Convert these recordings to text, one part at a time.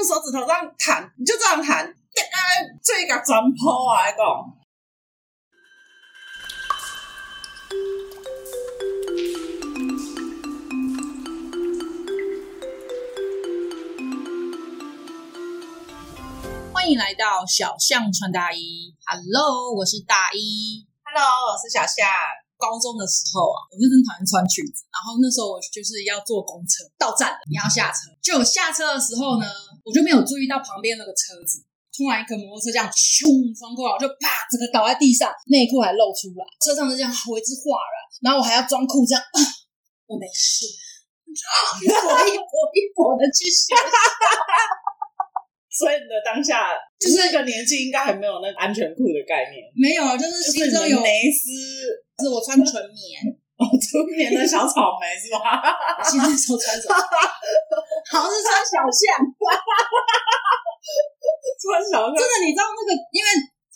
用手指头这样弹，你就这样弹，这个转坡啊，讲。欢迎来到小象穿大衣。Hello，我是大一。Hello，我是小象。高中的时候啊，我就很讨厌穿裙子。然后那时候我就是要坐公车到站了，你要下车。就我下车的时候呢，我就没有注意到旁边那个车子，突然一个摩托车这样咻冲过来，我就啪整个倒在地上，内裤还露出来，车上就这样为之哗然。然后我还要装酷这样，啊，我没事，一跛一跛一跛的继续。所以你的当下就是那个年纪，应该还没有那个安全裤的概念。没有啊，就是心中有蕾丝，是我穿纯棉，哦，纯棉的小草莓 是吧？其实那时候穿什么？好像是穿小象，穿小象。真的，你知道那个？因为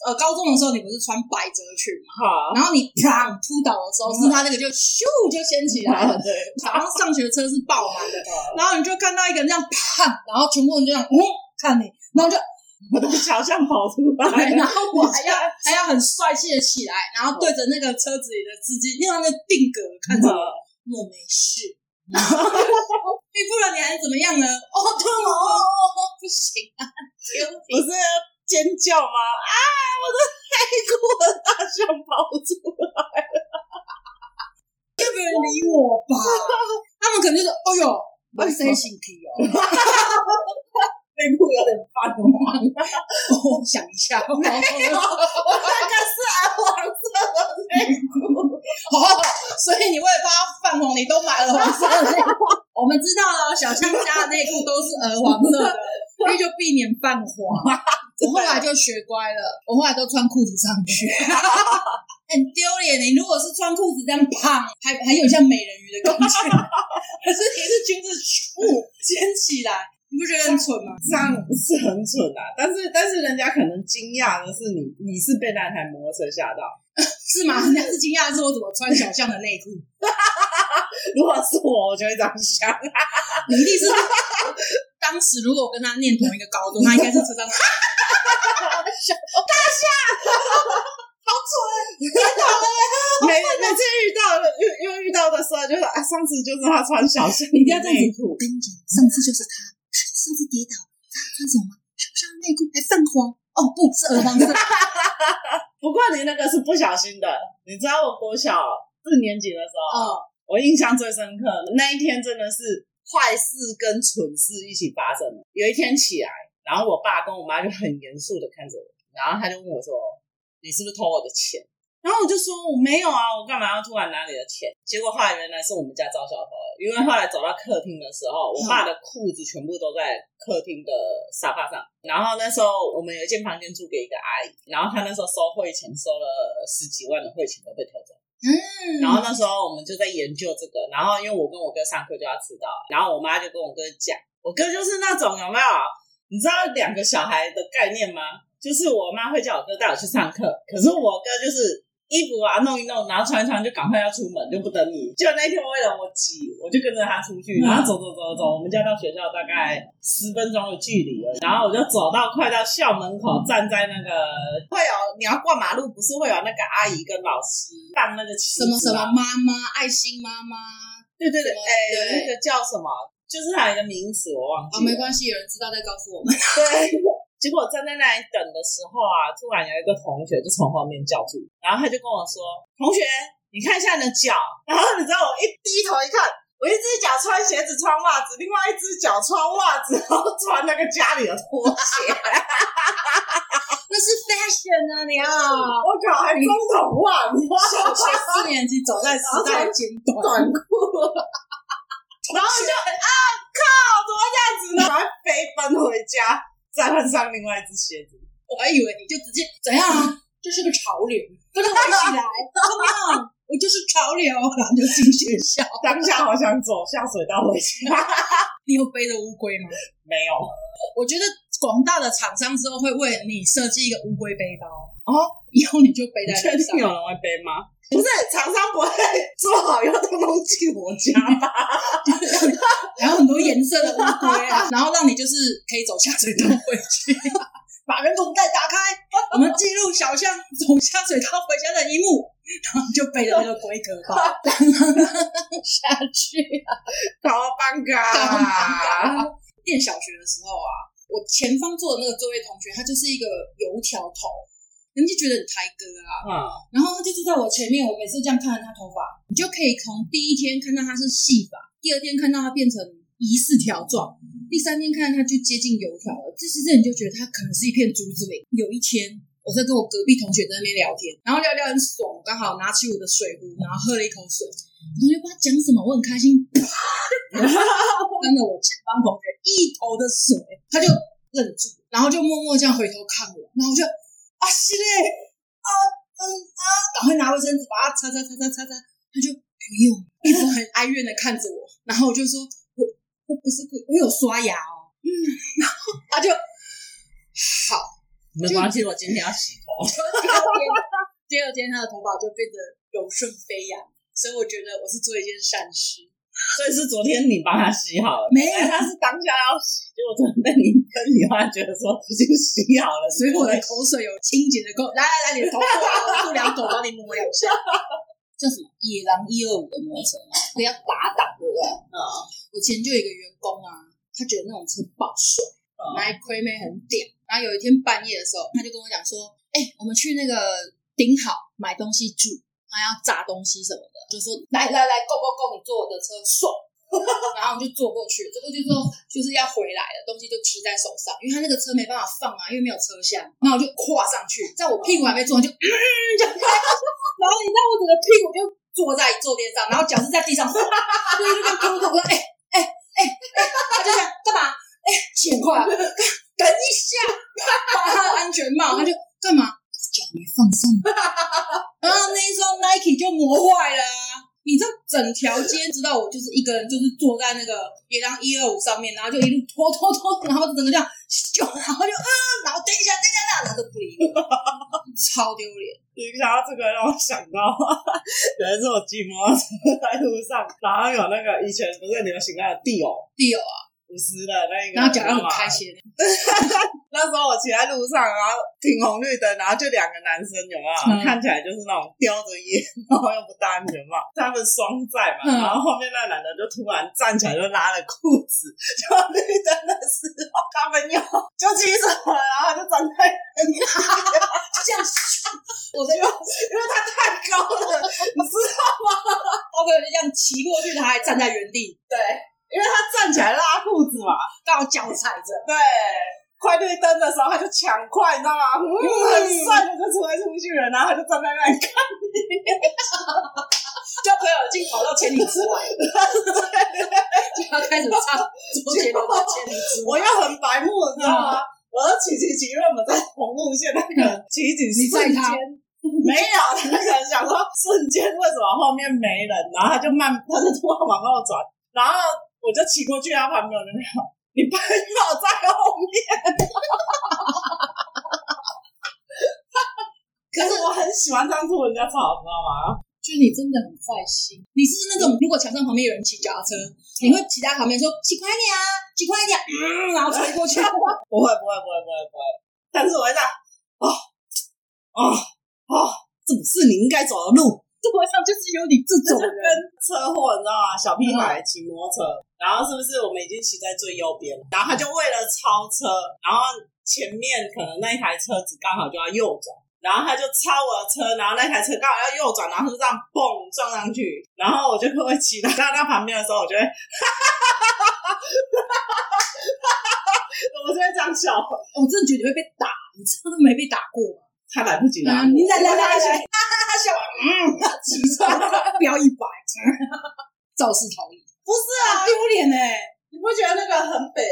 呃，高中的时候你不是穿百褶裙嘛？好，然后你啪扑倒的时候，是他那个就咻就掀起来了。对，早上上学的车是爆满的，然后你就看到一个人这样啪，然后全部人就这样嗯。看你，然后就 我的小象跑出来，然后我还要还要很帅气的起来，然后对着那个车子里的司机，用那个定格看着我，我没事，你 不然你还怎么样呢？哦痛哦，不行啊，我是要尖叫吗？啊，我的内裤的大象跑出来了，要不要理我吧？他们可能就说，哎呦，我塞心皮哦。内裤有点泛黄，我想一下，没有，我那个是鹅黄色的内裤，哦，所以你为了怕它泛黄，你都买了黄色的内裤。我们知道了，小香家的内裤都是鹅黄色的，所以就避免泛黄。我后来就学乖了，我后来都穿裤子上去，很丢脸。你如果是穿裤子这样胖，还还有像美人鱼的感觉，可是你是裙子 不掀起来。你不觉得很蠢吗？这样是很蠢啊！但是但是人家可能惊讶的是你，你是被那台摩托车吓到，是吗？人家是惊讶的是我怎么穿小象的内裤。如果是我，我就会这样想。你一定是当时如果我跟他念同一个高中，他应该是车上小大象，好蠢，太讨厌了。每每次遇到又又遇到的时候，就是啊，上次就是他穿小象，你不要这样子。我跟你讲，上次就是他。上次跌倒，他穿什么？手上内裤还泛黄。哦，不是。不过你那个是不小心的。你知道我国小四年级的时候，哦，我印象最深刻那一天真的是坏事跟蠢事一起发生了。有一天起来，然后我爸跟我妈就很严肃的看着我，然后他就问我说：“你是不是偷我的钱？”然后我就说我没有啊，我干嘛要突然拿你的钱？结果后来原来是我们家招小偷了，因为后来走到客厅的时候，我爸的裤子全部都在客厅的沙发上。然后那时候我们有一间房间租给一个阿姨，然后她那时候收汇钱收了十几万的汇钱都被偷走。嗯，然后那时候我们就在研究这个，然后因为我跟我哥上课就要迟到，然后我妈就跟我哥讲，我哥就是那种有没有？你知道两个小孩的概念吗？就是我妈会叫我哥带我去上课，可是我哥就是。衣服啊，弄一弄，然后穿一穿，就赶快要出门，就不等你。就那天为了我挤，我就跟着他出去，然后走走走走，我们家到学校大概十分钟的距离了。然后我就走到快到校门口，站在那个会有你要过马路，不是会有那个阿姨跟老师放那个旗什么什么妈妈爱心妈妈？对对对，哎，那个叫什么？就是还有一个名词我忘记了。没关系，有人知道再告诉我们。对。结果站在那里等的时候啊，突然有一个同学就从后面叫住，然后他就跟我说：“同学，你看一下你的脚。”然后你知道我一低头一看，我一只脚穿鞋子穿袜子，另外一只脚穿袜子，然后穿那个家里的拖鞋。那是 fashion 啊！你啊，我靠，还中筒袜，小学四年级走在时代尖端，短裤。然后就啊靠，怎么这样子呢？然后飞奔回家。再换上另外一只鞋子，我还以为你就直接怎样啊？这是个潮流，跟着我一起来，怎么样？我就是潮流，然后就进学校。当下好想走下水道回家。你有背着乌龟吗？没有。我觉得广大的厂商之后会为你设计一个乌龟背包哦，以后你就背在身上。确定有人会背吗？不是厂商不会做好以后通通寄我家吧？然后很多颜色的乌龟啊，然后让你就是可以走下水道回去，把人孔袋打开，我们记录小象走下水道回家的一幕，然后就背着那个龟壳包 下去啊，好尴尬！念小学的时候啊，我前方坐的那个座位同学，他就是一个油条头。人家觉得很台哥啊，嗯，然后他就坐在我前面，我每次这样看着他头发，你就可以从第一天看到他是细发，第二天看到他变成疑似条状，第三天看到他就接近油条了，这时这你就觉得他可能是一片竹子林。有一天，我在跟我隔壁同学在那边聊天，然后聊聊很爽，刚好拿起我的水壶，然后喝了一口水，同学不知道讲什么，我很开心，啪，跟着我前方同学一头的水，他就愣住，然后就默默这样回头看我，然后我就。啊，是嘞，啊，嗯啊，赶快拿卫生纸把它擦擦擦擦擦擦，他就不用，一直很哀怨的看着我，然后我就说，我我不是故意，我有刷牙哦，嗯，然后他就好，没关系，我今天要洗头。第二天，第二天他的头发就变得柔顺飞扬，所以我觉得我是做一件善事。所以是昨天你帮他洗好了，没有，他是当下要洗，结果昨天被你跟你妈觉得说已经洗好了，所以我的口水有清洁的功。来来来，你的头发，我用两狗帮你摸两下。叫什么？野狼一二五的摩托车吗？不要打档，对不对？啊、嗯！我前就有一个员工啊，他觉得那种车爆帅，来亏妹很屌。然后有一天半夜的时候，他就跟我讲说：“哎、欸，我们去那个顶好买东西住。”他要炸东西什么的，就说来来来，go go go，你坐我的车爽，然后我们就坐过去，坐过去之后就是要回来了，东西就提在手上，因为他那个车没办法放啊，因为没有车厢，然后我就跨上去，在我屁股还没坐就嗯就开，然后你知道我整个屁股就坐在坐垫上，然后脚是在地上，就一路跟嘟嘟说哎哎哎哎，他就想干嘛？哎，钱快，等一下，把他的安全帽，他就干嘛？脚没放上，然 后那一双 Nike 就磨坏了啊！你这整条街知道我就是一个人，就是坐在那个野狼一二五上面，然后就一路拖拖拖，然后整个这样就，然后就嗯，然后等一下，等一下，然后都不理我，超丢脸。你想到这个让我想到，有一次我骑摩托车在路上，然后有那个以前不是流行那个 Dior，Dior 啊。五十的那个，然后讲的很开心。那时候我骑在路上，然后停红绿灯，然后就两个男生，有没有？嗯、看起来就是那种叼着烟，然后又不戴安全帽，他们双载嘛。嗯、然后后面那男的就突然站起来，就拉了裤子，就绿灯的时候，他们又就骑走了，然后就站在原地，就这样。我就因为他太高了，你知道吗？后面就这样骑过去，他还站在原地。对。因为他站起来拉裤子嘛，刚好脚踩着。对，快绿灯的时候他就抢快，你知道吗？嗯，很帅的就出来出去了，然后他就站在那里看你，就朋友已经跑到千里之外，就要开始唱周杰伦的千里之外。我又很白目，你知道吗？我要骑骑骑，因为我们在红路线那个骑警瞬间没有，他可能想说瞬间为什么后面没人，然后他就慢，他就突然往后转，然后。我就骑过去，他旁边我就没有，你朋友在后面。可是我很喜欢这样拖人家草，你知道吗？就是你真的很坏心。你是，是那种如果墙上旁边有人骑脚踏车，你会骑在旁边说骑快点啊，骑快点，嗯，然后吹过去。不会，不会，不会，不会，不会。但是我会这样，哦，哦，哦，这不是你应该走的路。社会上就是有你这种人，跟车祸，你知道吗？小屁孩骑摩托车，然后是不是我们已经骑在最右边，然后他就为了超车，然后前面可能那一台车子刚好就要右转，然后他就超我的车，然后那台车刚好要右转，然后就这样蹦撞上去，然后我就会骑到他旁边的时候，我就会哈哈哈哈哈哈，我就会这样笑，我真的觉得会被打，你真的没被打过吗？他来不及了，你来来来来，哈哈哈笑，嗯，起床飙一百，肇事逃逸，不是啊，丢脸呢？你不觉得那个很北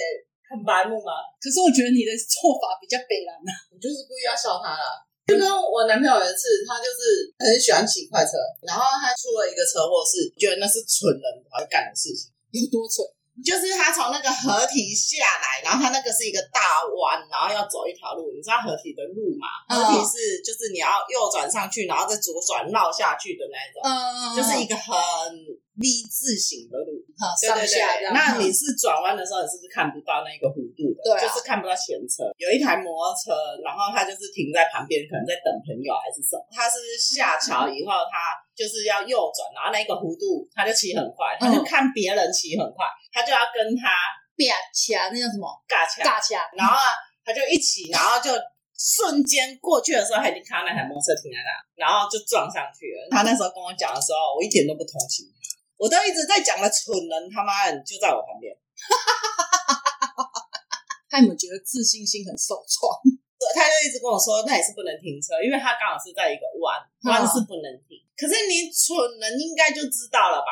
很白目吗？可是我觉得你的做法比较北蓝啊，我就是故意要笑他啦。就跟我男朋友有一次，他就是很喜欢骑快车，然后他出了一个车祸，是觉得那是蠢人才会干的事情，有多蠢？就是他从那个河堤下来，然后他那个是一个大弯，然后要走一条路。你知道河堤的路吗？河堤是就是你要右转上去，然后再左转绕下去的那一种，嗯，就是一个很 V 字形的路。对对对，那你是转弯的时候，你是不是看不到那个弧度的？对，就是看不到前车。有一台摩托车，然后他就是停在旁边，可能在等朋友还是什么。他是下桥以后，他就是要右转，然后那个弧度他就骑很快，他就看别人骑很快，他就要跟他尬掐，那叫什么？尬掐，尬掐。然后他就一起，然后就瞬间过去的时候，他已经看到那台摩托车停在那，然后就撞上去了。他那时候跟我讲的时候，我一点都不同情他，我都一直在讲的蠢人，他妈的就在我旁边。他有没有觉得自信心很受创？他就一直跟我说，那也是不能停车，因为他刚好是在一个弯，弯是不能停。可是你蠢人应该就知道了吧？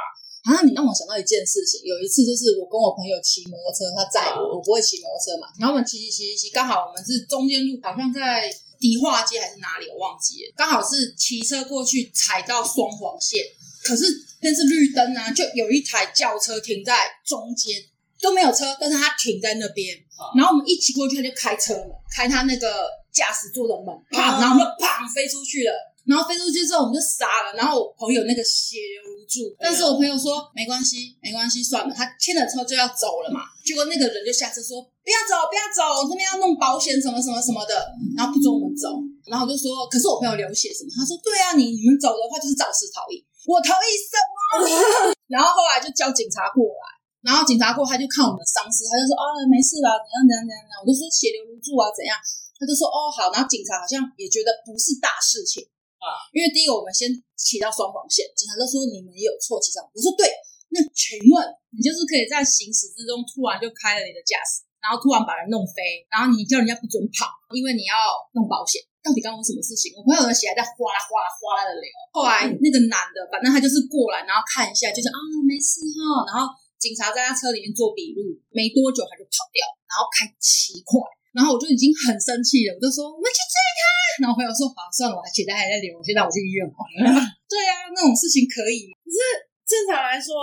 啊，你让我想到一件事情，有一次就是我跟我朋友骑摩托车，他载我，我不会骑摩托车嘛，然后我们骑骑骑骑，刚好我们是中间路，好像在迪化街还是哪里，我忘记了，刚好是骑车过去踩到双黄线，可是那是绿灯啊，就有一台轿车停在中间。都没有车，但是他停在那边，嗯、然后我们一骑过去，他就开车了，开他那个驾驶座的门，啪，然后我们就砰飞出去了，然后飞出去之后我们就傻了，然后我朋友那个血流如注，但是我朋友说没关系，没关系，算了，他牵了车就要走了嘛，结果那个人就下车说不要走，不要走，这边要弄保险什么什么什么的，然后不准我们走，然后我就说，可是我朋友流血什么？他说对啊，你你们走的话就是肇事逃逸，我逃逸什么？然后后来就叫警察过来。然后警察过，他就看我们的伤势，他就说啊，没事啦，怎样怎样怎样。我就说血流如注啊，怎样？他就说哦好。然后警察好像也觉得不是大事情啊，因为第一个我们先骑到双黄线，警察就说你们有错骑上。我说对，那请问你就是可以在行驶之中突然就开了你的驾驶，然后突然把人弄飞，然后你叫人家不准跑，因为你要弄保险。到底刚刚什么事情？我朋友的血还在哗啦哗啦哗啦的流。后来那个男的，反正他就是过来，然后看一下，就是啊没事哈，然后。警察在他车里面做笔录，没多久他就跑掉，然后开七块，然后我就已经很生气了，我就说我们去追他。然后朋友说好，算了，我血还在流，我先带我去医院好了。对啊，那种事情可以吗？可是正常来说，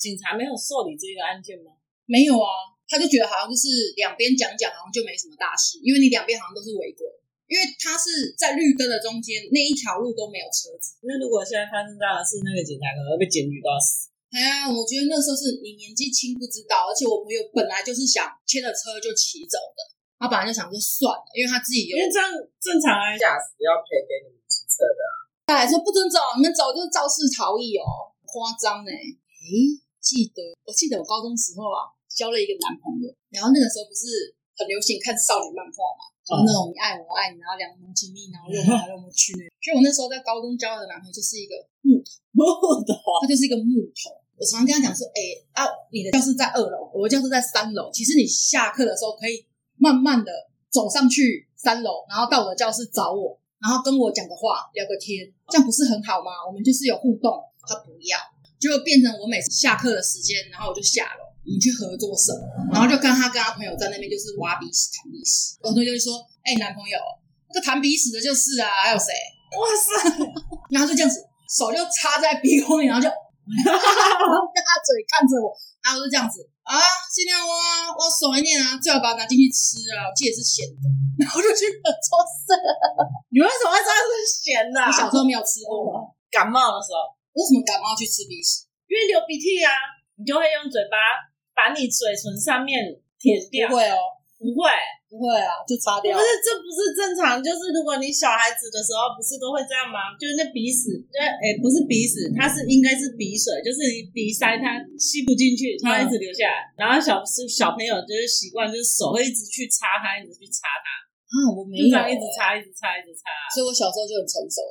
警察没有受理这个案件吗？没有啊，他就觉得好像就是两边讲讲，好像就没什么大事，因为你两边好像都是违规，因为他是在绿灯的中间，那一条路都没有车子。那如果现在发生这样的事，那个警察可能会被检举到死。哎呀，我觉得那时候是你年纪轻不知道，而且我朋友本来就是想牵着车就骑走的，他本来就想说算了，因为他自己有，因为这样正常来驾驶要赔给你们骑车的，他还说不准走，你们走就是肇事逃逸哦，夸张呢。诶，记得我记得我高中时候啊，交了一个男朋友，然后那个时候不是很流行看少女漫画嘛，就那种你爱我爱你，然后两个人亲密，然后又来又去那，所以我那时候在高中交的男朋友就是一个木头，木头，他就是一个木头。我常常跟他讲说，哎、欸、啊，你的教室在二楼，我的教室在三楼。其实你下课的时候可以慢慢的走上去三楼，然后到我的教室找我，然后跟我讲个话，聊个天，这样不是很好吗？我们就是有互动。他不要，就变成我每次下课的时间，然后我就下楼，我们去合作社，然后就跟他跟他朋友在那边就是挖鼻屎、弹鼻屎。我同学就说，哎、男朋友，那个谈鼻屎的就是啊，还有谁？哇塞！然后就这样子，手就插在鼻孔里，然后就。哈哈哈哈！嘴看着我，然后就这样子啊，尽量挖挖爽一点啊，最好把它拿进去吃啊，我记得是咸的，然后就去做事。你为什么会知道是咸的？你小时候没有吃过吗？感冒的时候，为什么感冒去吃鼻屎？因为流鼻涕啊，你就会用嘴巴把你嘴唇上面舔掉。不会哦，不会。不会啊，就擦掉。不是，这不是正常。就是如果你小孩子的时候，不是都会这样吗？就是那鼻屎，对，哎，不是鼻屎，它是应该是鼻水，就是你鼻塞它吸不进去，它会一直流下来。嗯、然后小是小朋友就是习惯，就是手会一直去擦它，一直去擦它。啊，我没有、欸，一直擦，一直擦，一直擦。所以我小时候就很成熟，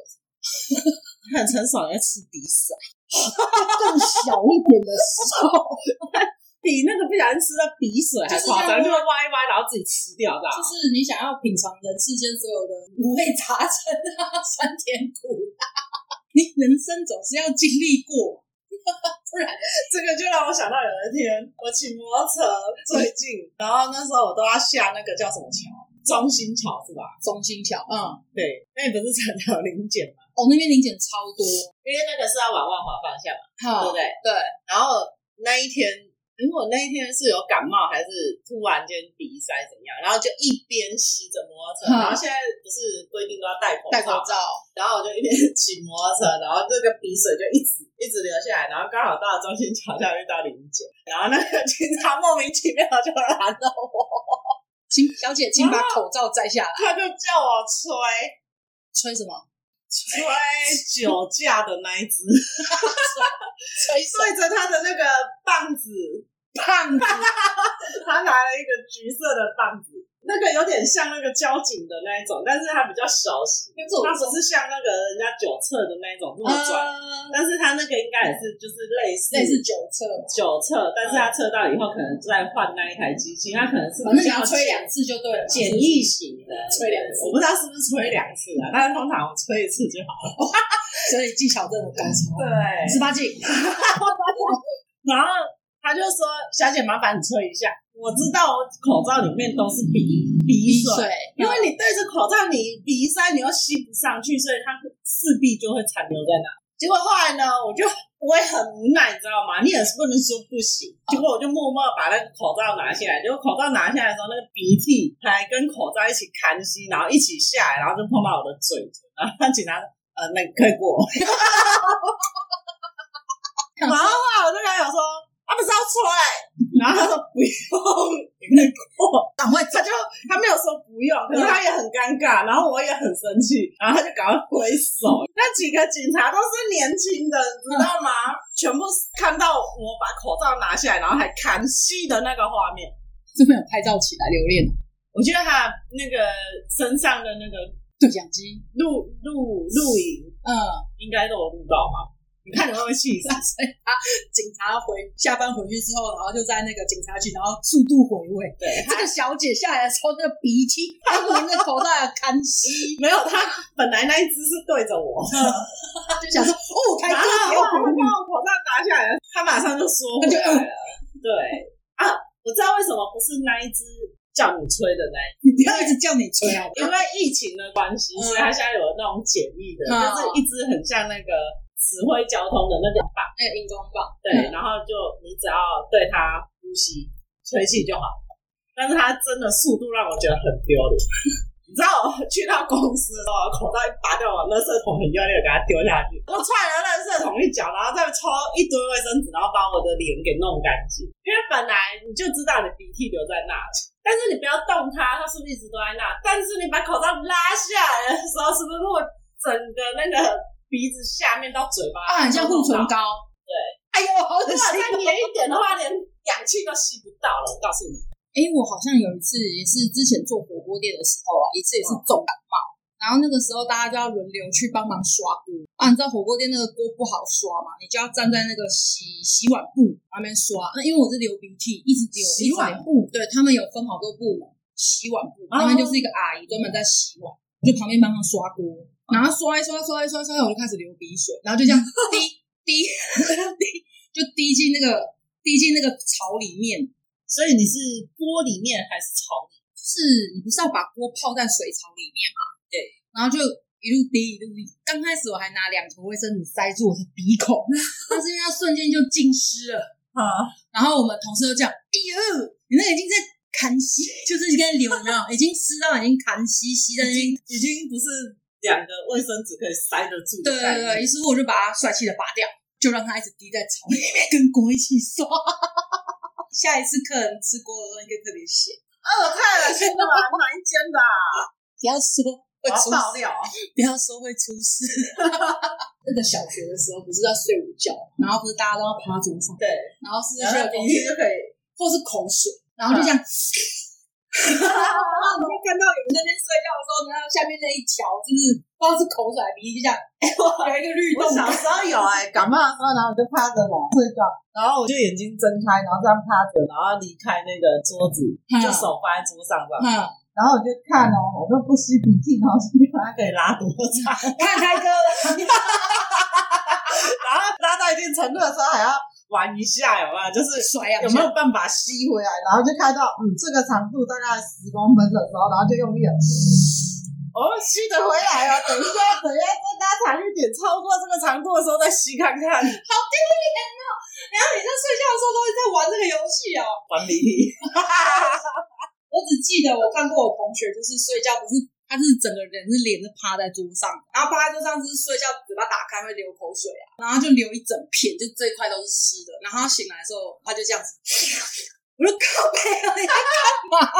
很成熟，要吃鼻屎。更小一点的时候。比那个不小心吃到鼻水还夸张，就会挖一挖，然后自己吃掉，知道吗？就是你想要品尝人世间所有的五味杂陈啊，酸甜苦辣，你人生总是要经历过，不然这个就让我想到有一天我骑摩托车最近，然后那时候我都要下那个叫什么桥？中心桥是吧？中心桥，嗯，对，那你不是常常临检吗？哦，那边临检超多，因为那个是要往万华方向嘛，好对不对？对，然后那一天。因为我那一天是有感冒，还是突然间鼻塞怎样，然后就一边骑着摩托车，然后现在不是规定都要戴口罩，戴口罩，然后我就一边骑摩托车，然后这个鼻水就一直一直流下来，然后刚好到了中心桥下遇到林姐，然后那个警察莫名其妙就拦了我，请小姐，请把口罩摘下来，他就叫我吹，吹什么？吹酒驾的那一只，吹对着他的那个棒子。棒子，他拿了一个橘色的棒子，那个有点像那个交警的那一种，但是他比较小型，它不是像那个人家酒测的那一种这么转，但是他那个应该也是就是类似类似酒测酒测，但是他测到以后可能再换那一台机器，他可能是反正你要吹两次就对了，简易型的。吹两次，我不知道是不是吹两次啊，但是通常我吹一次就好了，所以技巧真的高超，对，十八禁，然后。他就说：“小姐，麻烦你吹一下。我知道我口罩里面都是鼻鼻水，因为你对着口罩，你鼻塞，你又吸不上去，所以它势必就会残留在那。结果后来呢，我就我也很无奈，你知道吗？你也是不能说不行。结果我就默默把那个口罩拿下来。结果口罩拿下来的时候，那个鼻涕还跟口罩一起看吸，然后一起下来，然后就碰到我的嘴唇。然后警察说：‘呃，那个可以过。’ 然后后来我就跟他讲说。”他不是要吹，然后他说不用，赶快，他就他没有说不用，可是他也很尴尬，然后我也很生气，然后他就赶快挥手。那几个警察都是年轻的，你知道吗？全部看到我把口罩拿下来，然后还看戏的那个画面，是不是有拍照起来留恋？我觉得他那个身上的那个对讲机录录录影，嗯，应该都有录到吧。你看你会不会气死？所以他警察回下班回去之后，然后就在那个警察局，然后速度回味。对，这个小姐下来的时候，那个鼻涕，她连着口罩也干吸。没有，她本来那一只是对着我，就想说 哦，开车不要把我口罩拿下来，她马上就缩回来了。对啊，我知道为什么不是那一只叫你吹的那一只，不要一直叫你吹啊，因为疫情的关系，所以他现在有那种简易的，就是一只很像那个。指挥交通的那个棒，那个荧光棒，对，然后就你只要对它呼吸、吹气就好。但是它真的速度让我觉得很丢脸。你知道我去到公司的时候，口罩一拔掉，我垃圾桶很用力的给它丢下去，我踹了垃圾桶一脚，然后再抽一堆卫生纸，然后把我的脸给弄干净。因为本来你就知道你鼻涕留在那里，但是你不要动它，它是不是一直都在那？但是你把口罩拉下来的时候，是不是会整个那个？鼻子下面到嘴巴啊，很像护唇膏。对，哎呦，好恶心！再黏一点的话，连氧气都吸不到了。我告诉你，哎，我好像有一次也是之前做火锅店的时候啊，一次也是重感冒，然后那个时候大家就要轮流去帮忙刷锅啊。你知道火锅店那个锅不好刷嘛？你就要站在那个洗洗碗布旁边刷。那因为我是流鼻涕，一直流。洗碗布，对，他们有分好多部门，洗碗布那边就是一个阿姨专门在洗碗，我就旁边帮忙刷锅。然后刷一刷，刷一刷，刷一刷，我就开始流鼻水，然后就这样滴滴滴，就滴进那个滴进那个槽里面。所以你是锅里面还是槽里？是，你不是要把锅泡在水槽里面吗？对。然后就一路滴一路滴。刚开始我还拿两头卫生纸塞住我的鼻孔，但是因为它瞬间就浸湿了 啊。然后我们同事就这样，哎呦，你那已经在看吸，就是在流，有没有？已经湿到已经看吸吸的，已经，已经不是。两个卫生纸可以塞得住。对对对，于是我就把它帅气的拔掉，就让它一直滴在槽里面，跟锅一起刷。下一次客人吃锅的时候应该特别咸。哦，太恶心了吧？哪一间的？不要说会出事，不要说会出事。那个小学的时候不是要睡午觉，然后不是大家都要趴桌上，对，然后是那些鼻涕就可以，或是口水，然后就这样。你就看到有人在那边睡觉的时候，然后下面那一条就是不知道是口水鼻涕，就这样，有一个律动。小时候有哎，感冒的时候，然后我就趴着嘛睡觉，然后我就眼睛睁开，然后这样趴着，然后离开那个桌子，就手放在桌上这样。然后我就看哦，我都不吸鼻涕，然后这边它可以拉多长？看开哥，然后拉到一定程度的时候还要。玩一下有没有？就是有没有办法吸回来？然后就看到，嗯，这个长度大概十公分的时候，然后就用力了，哦，吸得回来哦。等一下，等一下，再拉长一点，超过这个长度的时候再吸看看。好丢脸哦！然后你在睡觉的时候都会在玩这个游戏哦。玩迷你。我只记得我看过我同学，就是睡觉不是，他是整个人是脸是趴在桌上，然后趴在桌上就是睡觉，嘴巴打开会流口水啊，然后就流一整片，就这一块都是湿的。然后他醒来的时候，他就这样子。我说靠北啊！你在干嘛？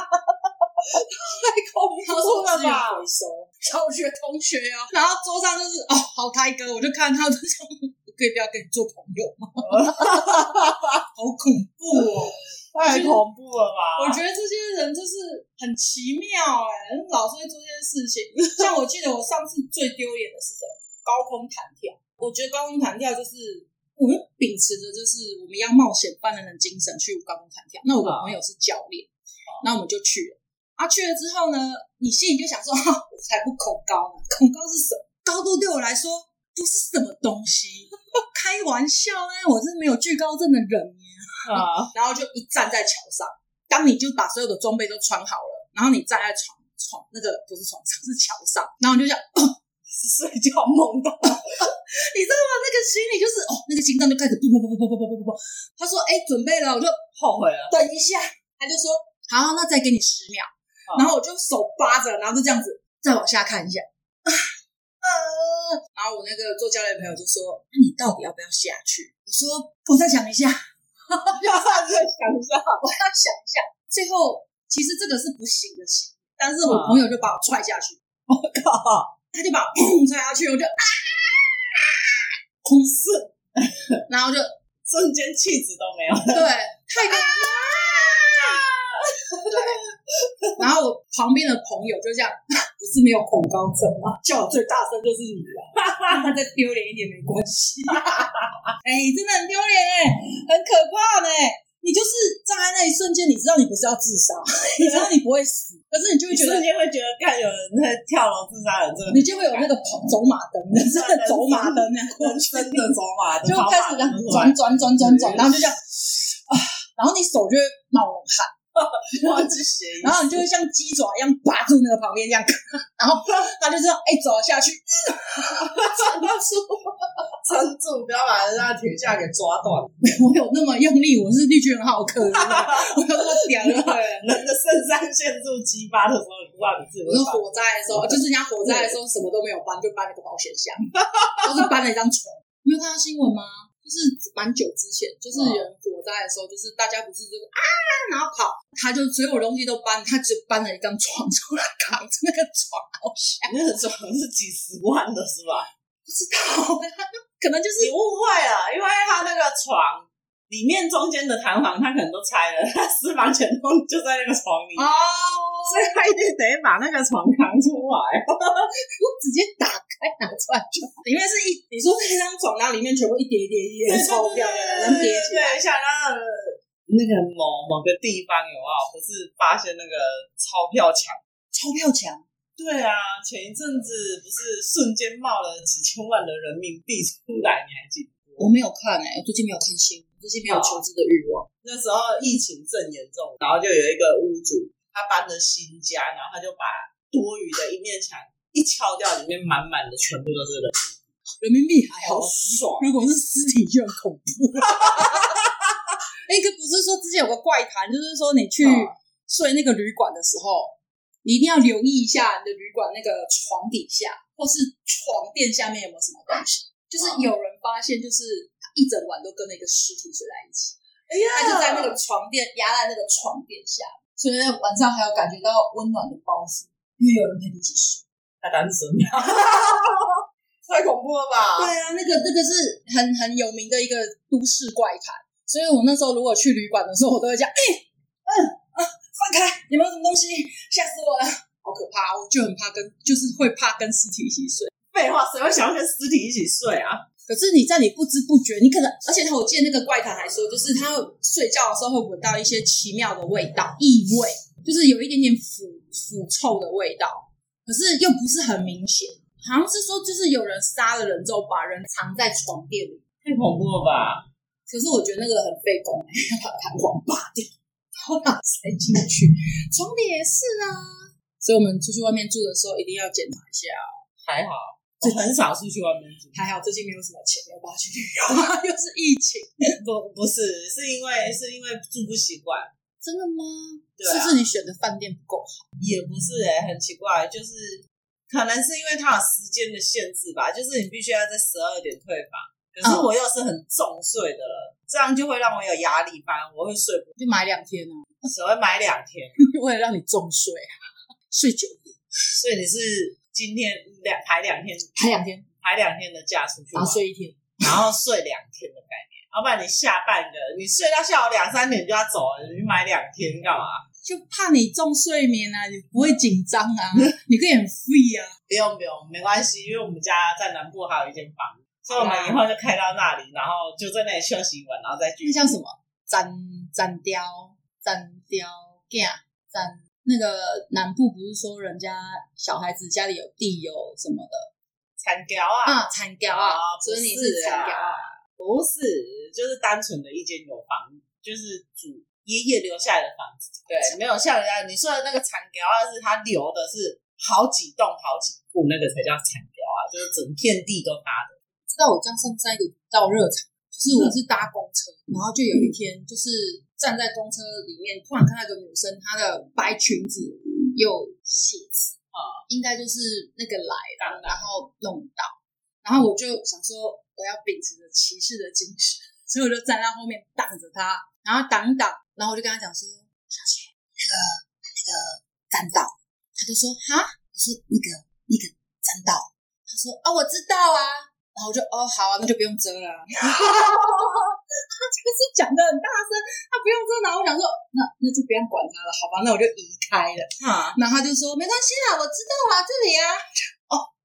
太恐怖了吧！回收小学同学啊，然后桌上就是哦，好胎哥，我就看他，就想我可以不要跟你做朋友吗？好恐怖哦！太恐怖了吧！我觉得这些人就是很奇妙哎，老是会做这些事情。像我记得我上次最丢脸的是什么？高空弹跳。我觉得高空弹跳就是。我们秉持着就是我们要冒险犯人的精神去高空弹跳。那我的朋友是教练，那、哦、我们就去了。啊，去了之后呢，你心里就想说：哈，我才不恐高呢！恐高是什么？高度对我来说不是什么东西。开玩笑呢，我是没有惧高症的人啊。然后就一站在桥上，当你就把所有的装备都穿好了，然后你站在床床那个不是床上是桥上，然后你就想。睡觉梦到，你知道吗？那个心里就是哦，那个心脏就开始噗噗噗噗噗噗噗噗噗。他说：“哎，准备了。”我就后悔了。等一下，他就说：“好，那再给你十秒。”然后我就手扒着，然后就这样子再往下看一下。呃，然后我那个做教练的朋友就说：“那你到底要不要下去？”我说：“我再想一下，要再想一下，我要想一下。”最后，其实这个是不行的行，但是我朋友就把我踹下去。我靠！他就把我砰踹下去，我就啊，空死，然后就瞬间气质都没有了。对，太可怕了。对，然后我旁边的朋友就这样，不是没有恐高症吗？叫我最大声就是你了，他再丢脸一点没关系。哎、欸，真的很丢脸哎，很可怕呢。你就是站在那一瞬间，你知道你不是要自杀，你知道你不会死，可是你就会觉得，瞬间会觉得看有人在跳楼自杀的这个，你就会有那个跑走马灯，真的走马灯那样，真的走马灯，就开始这样转转转转转，然后就这样啊，然后你手就会冒冷汗。忘记写，然后你就会像鸡爪一样拔住那个旁边这样，然后他就这样哎走下去，撑住，撑住，不要把人家铁架给抓断。我有那么用力？我是绿巨人浩克，我有那么屌的。人的肾上腺素激发的时候，你不知道你自己。我是火灾的时候，就是人家火灾的时候什么都没有搬，就搬了个保险箱，都是搬了一张床。没有看到新闻吗？就是蛮久之前，就是有人火灾的时候，就是大家不是这个啊，然后跑，他就所有东西都搬，他只搬了一张床出来扛着那个床，那个床是几十万的，是吧？不知道，可能就是你误会了，因为他那个床。里面中间的弹簧，他可能都拆了，他私房钱都就在那个床里面，哦，所以他一定得把那个床扛出来，我直接打开拿出来就，里面是一，你说那张床，然后里面全部一叠一叠一叠钞票，能叠起来，像那个那个某某个地方有没有？不是发现那个钞票墙？钞票墙？对啊，前一阵子不是瞬间冒了几千万的人民币出来，你还记得？我没有看哎、欸，我最近没有看新闻。最近没有求知的欲望。那时候疫情正严重，然后就有一个屋主，他搬了新家，然后他就把多余的一面墙一敲掉，里面满满的全部都是人民币。人民币还好爽，如果是尸体就很恐怖。哎，这不是说之前有个怪谈，就是说你去睡那个旅馆的时候，你一定要留意一下你的旅馆那个床底下或是床垫下面有没有什么东西，就是有人发现就是。一整晚都跟那个尸体睡在一起，哎呀，他就在那个床垫压在那个床垫下，所以晚上还有感觉到温暖的包袱，因为有人陪你一起睡。他单身，太恐怖了吧？对啊，那个那个是很很有名的一个都市怪谈，所以我那时候如果去旅馆的时候，我都会讲，哎，嗯啊，放开，有没有什么东西？吓死我了，好可怕，我就很怕跟，就是会怕跟尸体一起睡。废话，谁会想要跟尸体一起睡啊？可是你在你不知不觉，你可能，而且我记得那个怪谈还说，就是他睡觉的时候会闻到一些奇妙的味道，异味，就是有一点点腐腐臭的味道，可是又不是很明显，好像是说就是有人杀了人之后把人藏在床垫里，太恐怖了吧？可是我觉得那个很费工，要把弹簧拔掉，然后把它塞进去，床底也是啊，所以我们出去外面住的时候一定要检查一下。还好，就很少出去外面住。还好最近没有什么钱要不要去旅游，又是疫情。不，不是，是因为是因为住不习惯。真的吗？对啊，是自己选的饭店不够好？也不是哎、欸，很奇怪，就是可能是因为它有时间的限制吧，就是你必须要在十二点退房。可是我又是很重睡的人，这样就会让我有压力，反而我会睡不。就买两天呢、啊？只会买两天，为了让你重睡，睡久一点。所以你是。今天两排两天，排两天，排两天的假出去，然后睡一天，然后睡两天的概念。要不然你下半个，你睡到下午两三点就要走了，你买两天干嘛？就怕你重睡眠啊，你不会紧张啊，你可以很 free 啊。不用不用，没关系，因为我们家在南部还有一间房，所以我们以后就开到那里，然后就在那里休息一晚，然后再去。那像什么？粘粘雕，粘雕囝，栈。那个南部不是说人家小孩子家里有地有什么的田寮啊？啊，田寮啊，所以你是田寮啊？不是，就是单纯的一间有房，就是祖爷爷留下来的房子。对，没有像人家你说的那个田寮啊，是他留的是好几栋好几户，那个才叫田寮啊，就是整片地都搭的。知道我这样算不算一个到热场？就是我是搭公车，然后就有一天就是。站在公车里面，突然看到一个女生，她的白裙子有血渍啊，应该就是那个来的，然后弄到，然后我就想说，我要秉持着骑士的精神，所以我就站在后面挡着他，然后挡挡，然后我就跟他讲说，小姐，那个那个栈道，他就说哈，我说那个那个栈道，他说哦，我知道啊。然后我就哦好啊，那就不用遮了。他就是讲的很大声，他不用遮。然后我想说，那那就不要管他了，好吧？那我就移开了。啊，然后他就说没关系啦，我知道啊，这里啊。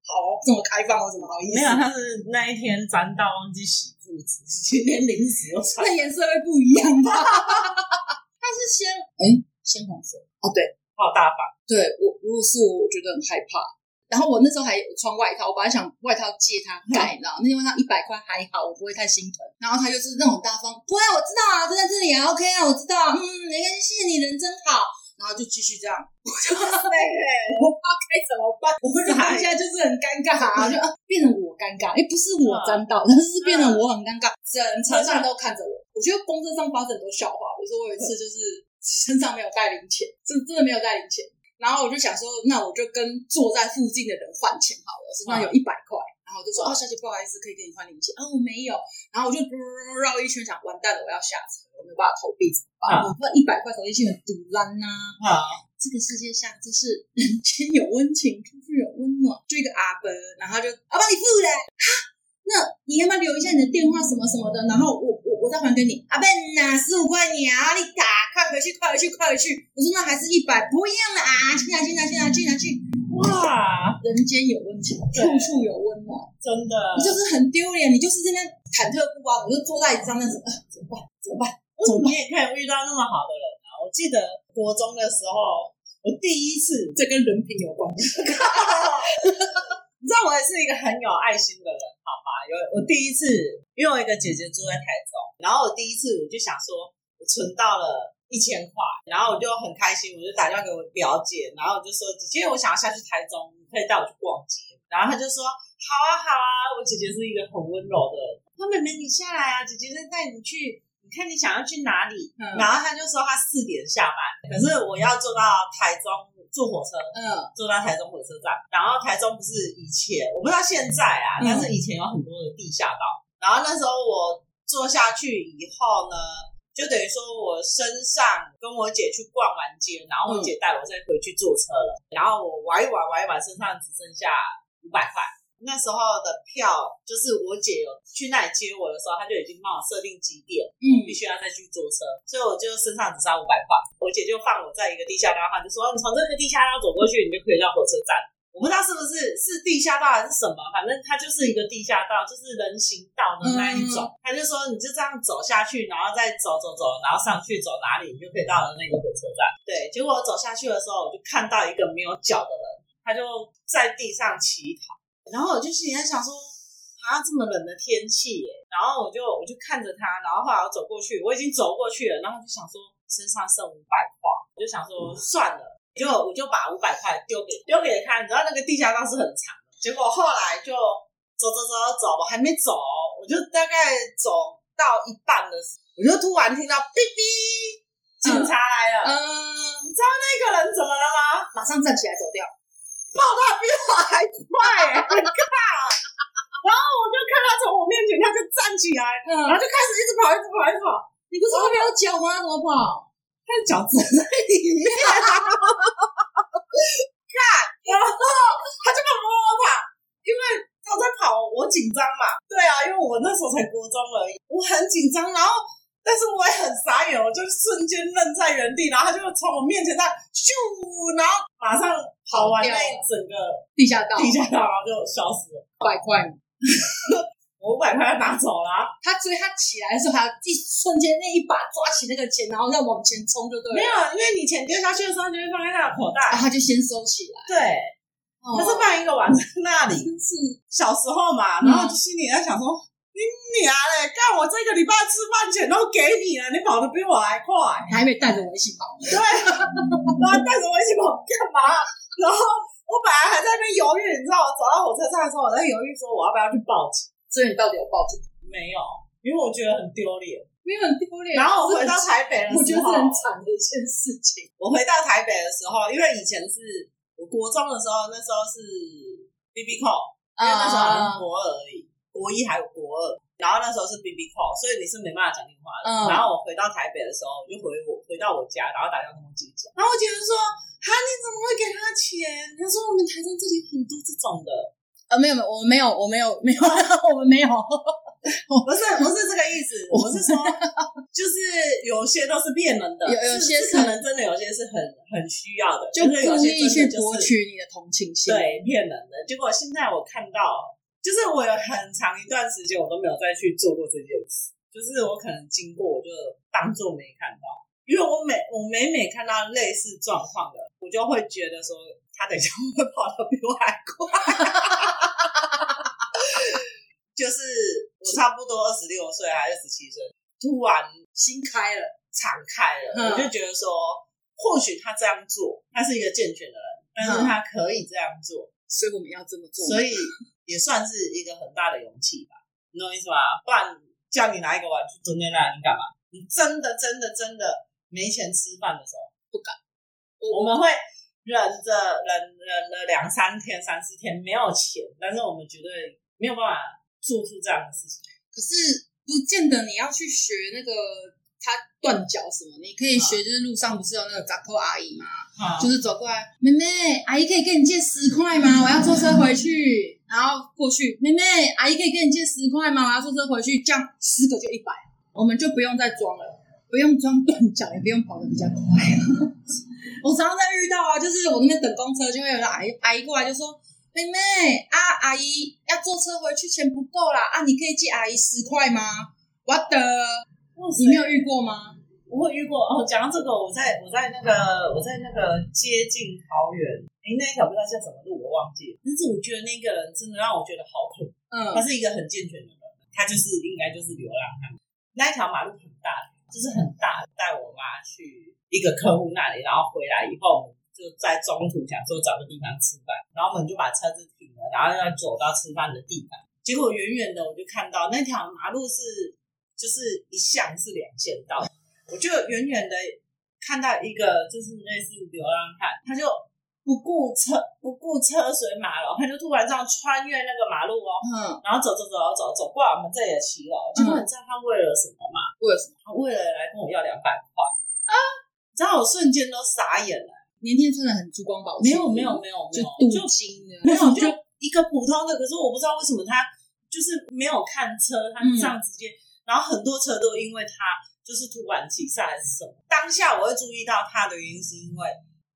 哦，好哦，这么开放，我怎么好意思？没有，他是那一天沾到忘记洗裤子，今天临时又穿，那颜色会不一样吧？他是鲜哎鲜红色哦，对，好大方。对我如果是我，我觉得很害怕。然后我那时候还有穿外套，我本来想外套借他盖，然后那件外套一百块还好，我不会太心疼。然后他就是那种大方，不会，我知道啊，就在这里啊，OK 啊，我知道，嗯，没关系，你人真好。然后就继续这样，我就对，我不知道该怎么办，我不知道现在就是很尴尬啊，就变成我尴尬，因为不是我沾到，但是变成我很尴尬，整车上都看着我。我觉得公车上发生很多笑话，比如说我有一次就是身上没有带零钱，真真的没有带零钱。然后我就想说，那我就跟坐在附近的人换钱好了，身上有一百块。然后我就说，哦，小姐不好意思，可以跟你换零钱？哦，我没有。然后我就绕一圈，想完蛋了，我要下车，我没有办法投币怎么办？我换一百块投进去很赌烂呐。啊，这个世界上就是 人间有温情，处处有温暖。就一个阿伯，然后就阿帮你付嘞。哈，那你要不要留一下你的电话什么什么的？然后我我我再还给你。阿伯呐，十五块你啊，你打。快回去，快回去，快回去！我说那还是一百，不一样了啊！去哪去哪去哪去哪去！哇，人间有温情，处处有温暖，真的。你就是很丢脸，你就是在那忐忑不安，我就坐在椅子上那怎么办？怎么办？怎么办？你也可以遇到那么好的人啊！我记得国中的时候，我第一次，这跟人品有关系。你知道我也是一个很有爱心的人，好吗？有我第一次，因为我一个姐姐住在台中，然后我第一次我就想说，我存到了。一千块，然后我就很开心，我就打电话给我表姐，然后我就说：“姐姐，我想要下去台中，你可以带我去逛街。”然后她就说：“好啊，好啊。”我姐姐是一个很温柔的人，说：“妹妹，你下来啊，姐姐再带你去，你看你想要去哪里？”嗯、然后她就说她四点下班，可是我要坐到台中坐火车，嗯，坐到台中火车站。然后台中不是以前，我不知道现在啊，但是以前有很多的地下道。然后那时候我坐下去以后呢，就等于说，我身上跟我姐去逛完街，然后我姐带我再回去坐车了。嗯、然后我玩一玩，玩一玩，身上只剩下五百块。那时候的票就是我姐有去那里接我的时候，她就已经帮我设定几点，嗯，必须要再去坐车，所以我就身上只剩五百块。我姐就放我在一个地下道，她就说：“你从这个地下道走过去，你就可以到火车站。”我不知道是不是是地下道还是什么，反正它就是一个地下道，就是人行道的那一种。嗯、他就说你就这样走下去，然后再走走走，然后上去走哪里，你就可以到了那个火车站。对，结果我走下去的时候，我就看到一个没有脚的人，他就在地上乞讨。然后我就心里在想说，啊，这么冷的天气耶，然后我就我就看着他，然后后来我走过去，我已经走过去了，然后就想说身上剩五百块，我就想说算了。就我就把五百块丢给丢给他，你知道那个地下道是很长的，结果后来就走走走走，我还没走，我就大概走到一半的时候，我就突然听到哔哔，警察来了，嗯，你知道那个人怎么了吗？马上站起来走掉，跑得比我还快，很快。然后我就看他从我面前，他就站起来，嗯、然后就开始一直跑，一直跑，一直跑。你不是后面有脚吗？怎么跑？他的脚在里面。看，然后他就慢慢跑，因为他在跑，我紧张嘛。对啊，因为我那时候才国中而已，我很紧张。然后，但是我也很傻眼，我就瞬间愣在原地。然后他就从我面前在咻，然后马上跑完那一整个地下道，地下道，然后就消失了，百块。我五百块要拿走了，他追他起来的时候，还一瞬间那一把抓起那个钱，然后要往前冲，就对了。没有，因为你钱丢下去的时候，就会放在他的口袋，然后他就先收起来。对，他是放一个碗在那里。是小时候嘛，然后心里在想说：“你娘嘞，干我这个礼拜吃饭钱都给你了，你跑得比我还快，你还没带着我一起跑。”对，然后带着我一起跑干嘛？然后。我本来还在那边犹豫，你知道，我走到火车站的时候，我在犹豫说我要不要去报警。所以你到底有报警？没有，因为我觉得很丢脸，没有很丢脸。然后我回到台北的时候，我觉得是很惨的一件事情。我回到台北的时候，因为以前是我国中的时候，那时候是 BB Call，因为那时候好像国二而已，国一还有国二。然后那时候是 BB Call，所以你是没办法讲电话的。然后我回到台北的时候，就回我回到我家，然后打电话跟我姐讲。然后我姐姐说。啊！你怎么会给他钱？他说我们台中这里很多这种的。呃，没有没有，我们没有，我没有没有，我们没有。不是不是这个意思，我是说，就是有些都是骗人的，有有些是可能真的，有些是很很需要的，就故意去博取你的同情心，对，骗人的。结果现在我看到，就是我有很长一段时间我都没有再去做过这件事，就是我可能经过我就当做没看到。因为我每我每每看到类似状况的，我就会觉得说 他等一下会跑得比我还快。就是我差不多二十六岁还是十七岁，突然心开了，敞开了，嗯、我就觉得说，或许他这样做，他是一个健全的人，但是他可以这样做，所以我们要这么做，所以也算是一个很大的勇气吧，你懂我意思吗？不然叫你拿一个碗去蹲在那，你干嘛？你真的真的真的。没钱吃饭的时候不敢，我们会忍着忍忍了两三天、三四天没有钱，但是我们绝对没有办法做出这样的事情。可是不见得你要去学那个他断脚什么，你可以学，就是路上不是有那个杂货阿姨嘛，啊、就是走过来，妹妹阿姨可以跟你借十块吗？我要坐车回去，然后过去，妹妹阿姨可以跟你借十块吗？我要坐车回去，这样十个就一百，我们就不用再装了。不用装断脚，也不用跑得比较快。我常常在遇到啊，就是我那边等公车，就会有人阿姨阿姨过来就说：“妹妹啊，阿姨要坐车回去，钱不够啦啊，你可以借阿姨十块吗？”我的，你没有遇过吗？我会遇过哦。讲到这个，我在我在那个我在那个接近桃园，哎，那一条不知道叫什么路，我忘记了。但是我觉得那个人真的让我觉得好苦。嗯，他是一个很健全的人，他就是应该就是流浪汉。那一条马路很大。就是很大，带我妈去一个客户那里，然后回来以后，我们就在中途想说找个地方吃饭，然后我们就把车子停了，然后要走到吃饭的地方。结果远远的我就看到那条马路是，就是一向是两线道，我就远远的看到一个就是类似流浪汉，他就。不顾车不顾车水马龙，他就突然这样穿越那个马路哦，嗯，然后走走走走走过来我们这里的骑楼，结果你知道他为了什么吗？为了什么？他为了来跟我要两百块啊！你知道我瞬间都傻眼了。年轻真的很珠光宝气，没有没有没有没有，就镀金的，没有就一个普通的。可是我不知道为什么他就是没有看车，他这样直接，然后很多车都因为他就是突然起刹还是什么。当下我会注意到他的原因是因为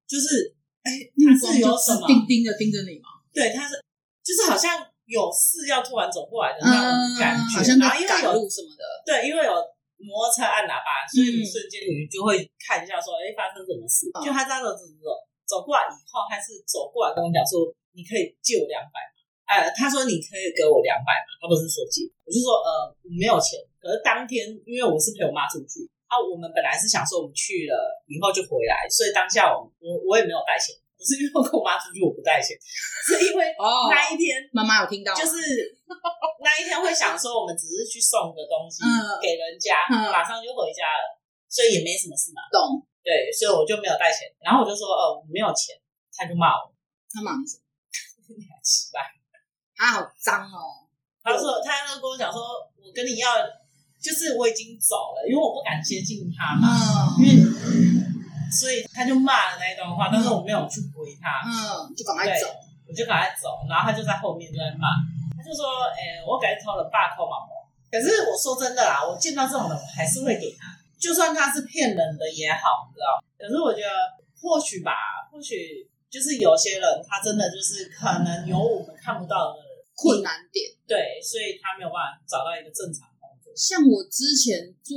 就是。哎，他是有什么盯盯着盯着你吗？对，他是就是好像有事要突然走过来的那种感觉，好像然后因为有路什么的，对，因为有摩托车按喇叭，所以你瞬间你就会看一下说，哎，发生什么事？就他这样走走走过来以后，他是走过来跟我讲说，你可以借我两百吗？哎，他说你可以给我两百吗？他不是说借，我就说呃，我没有钱。可是当天因为我是陪我妈出去，啊，我们本来是想说我们去了以后就回来，所以当下我我我也没有带钱，不是因为我跟我妈出去我不带钱，是因为那一天妈妈有听到，就是那一天会想说我们只是去送个东西给人家，马上就回家了，所以也没什么事嘛。懂？对，所以我就没有带钱，然后我就说呃我没有钱，他就骂我，他骂你什么？你还吃饭？他好脏哦。他说：“他那跟我讲说，我跟你要，就是我已经走了，因为我不敢接近他嘛，嗯、因为所以他就骂了那一段话，嗯、但是我没有去回他，嗯，就赶快走，我就赶快走，然后他就在后面就在骂，他就说：‘哎、欸，我改偷了爸扣毛毛。’可是我说真的啦，我见到这种人，我还是会给他，就算他是骗人的也好，你知道？可是我觉得或许吧，或许就是有些人，他真的就是可能有我们看不到的。”困难点，对，所以他没有办法找到一个正常。像我之前做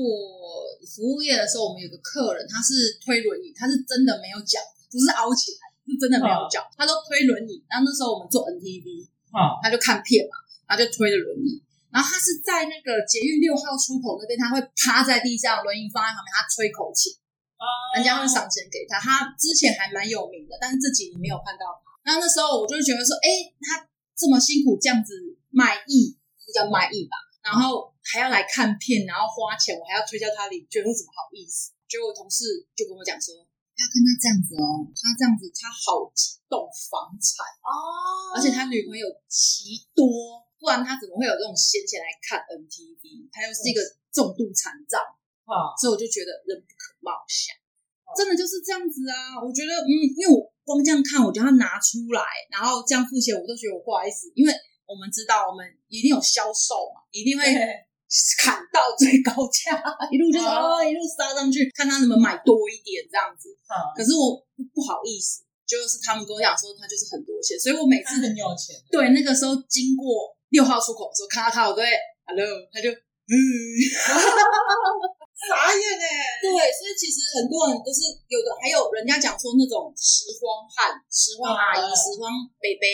服务业的时候，我们有个客人，他是推轮椅，他是真的没有脚，不是凹起来，是真的没有脚，他都推轮椅。然后那时候我们做 NTV，啊，他就看片嘛，他就推着轮椅，然后他是在那个捷运六号出口那边，他会趴在地上，轮椅放在旁边，他吹口气，人家会赏钱给他。他之前还蛮有名的，但是这几年没有看到他。然后那时候我就觉得说，哎，他。这么辛苦这样子卖艺，这叫卖艺吧？然后还要来看片，然后花钱，我还要推销他礼券，我怎么好意思？结果我同事就跟我讲说，不要跟他这样子哦，他这样子他好几栋房产哦，而且他女朋友奇多，不然他怎么会有这种闲钱来看 NTV？他又是一个重度残障啊，所以我就觉得人不可貌相，真的就是这样子啊！我觉得，嗯，因为我。光这样看，我就要拿出来，然后这样付钱，我都觉得我不好意思，因为我们知道我们一定有销售嘛，一定会砍到最高价，一路就是哦，一路杀上去，看他能不能买多一点这样子。可是我不好意思，就是他们跟我讲说他就是很多钱，所以我每次很有钱。对，那个时候经过六号出口的时候，看到他，我都会 hello，他就嗯。傻眼哎！对，所以其实很多人都是有的，还有人家讲说那种拾荒汉、拾荒阿姨、拾荒伯伯，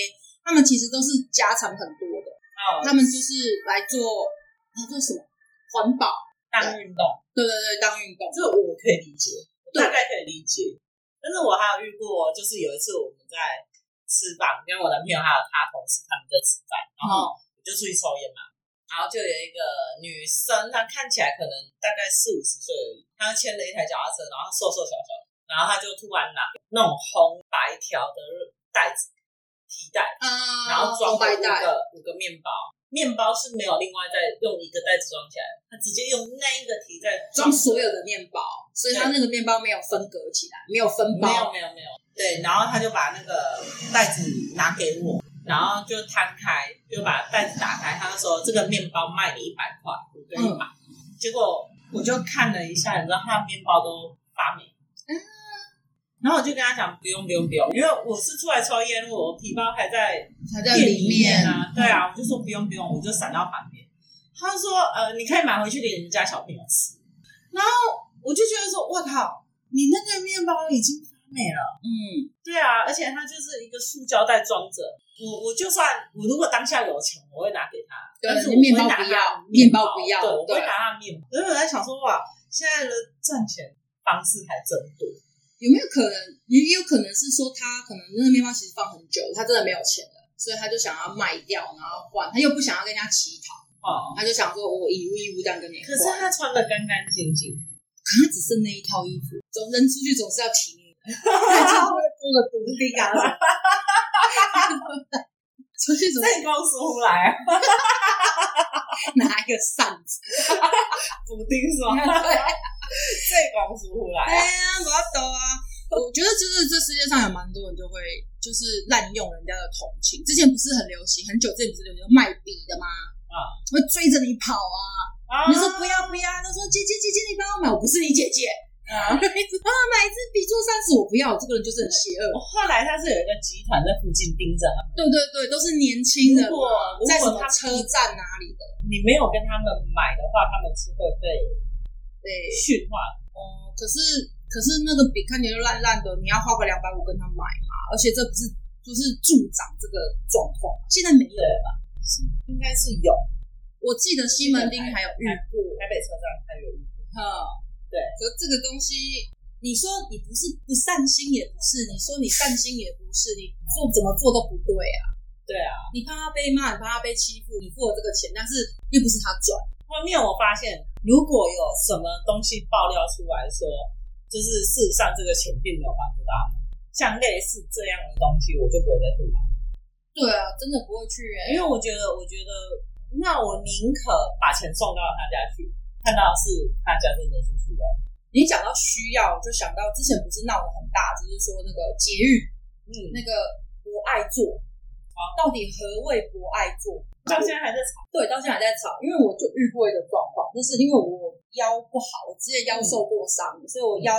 他们其实都是家常很多的。哦，他们就是来做来做什么环保当运动？对对对，当运动，这个我可以理解，大概可以理解。但是我还有遇过，就是有一次我们在吃饭，跟我男朋友还有他同事他们在吃饭，然后我就出去抽烟嘛。然后就有一个女生，她看起来可能大概四五十岁而已，她牵了一台脚踏车，然后瘦瘦小小的，然后她就突然拿那种红白条的袋子提袋，嗯，然后装五个五个面包，面包是没有另外再用一个袋子装起来，他直接用那一个提袋 装所有的面包，所以他那个面包没有分隔起来，没有分包，没有没有没有，对，然后他就把那个袋子拿给我。然后就摊开，就把袋子打开。他说：“这个面包卖你一百块，五个一百。”结果我就看了一下，你知道他的面包都发霉。嗯。然后我就跟他讲：“不用，不用，不用，因为我是出来抽烟，我皮包还在还在里面啊。”对啊，我就说不用，不用，我就闪到旁边。他说：“呃，你可以买回去给你们家小朋友吃。”然后我就觉得说：“我靠，你那个面包已经发霉了。”嗯，对啊，而且它就是一个塑胶袋装着。我我就算我如果当下有钱，我会拿给他。但是面包不要，面包不要。对，我会拿他面包。所以我在想说，哇，现在的赚钱方式还真多。有没有可能？也有可能是说，他可能那个面包其实放很久，他真的没有钱了，所以他就想要卖掉，然后换。他又不想要跟人家乞讨，哦，他就想说，我一物一物这样跟你。可是他穿的干干净净，可他只剩那一套衣服。总人出去总是要体面，他就会多个补丁啊。出去怎么？这光说出来啊！拿一个扇子，补丁是吗？对，这光说出来。哎呀，我要抖啊！我觉得就是这世界上有蛮多人就会就是滥用人家的同情。之前不是很流行，很久之前不是流行卖笔的吗？啊，会追着你跑啊！啊你说不要不要，他说姐姐姐姐，你帮我买，我不是你姐姐。啊！买一支笔做三十，我不要。我这个人就是很邪恶。后来他是有一个集团在附近盯着他们。对对对，都是年轻人。如果在什么车站哪里的，你没有跟他们买的话，他们是会被被驯化。哦，可是可是那个笔看起来就烂烂的，你要花个两百五跟他买嘛？而且这不是就是助长这个状况？现在没有了吧？是应该是有。我记得西门町还有遇过，台北车站还有遇过。哈。对，可这个东西，你说你不是不善心也不是，你说你善心也不是，你做怎么做都不对啊。对啊，你怕他被骂，你怕他被欺负，你付了这个钱，但是又不是他赚。后面我发现，如果有什么东西爆料出来说，就是事实上这个钱并没有帮助到他们，像类似这样的东西，我就不会再去买。对啊，真的不会去、欸，因为我觉得，我觉得。那我宁可把钱送到他家去，看到是他家真的是需要。你讲到需要，就想到之前不是闹得很大，就是说那个捷运，嗯，那个博爱座，啊，到底何谓博爱座？到现在还在吵。对，到现在还在吵，因为我就遇过一个状况，就是因为我腰不好，我之前腰受过伤，嗯、所以我腰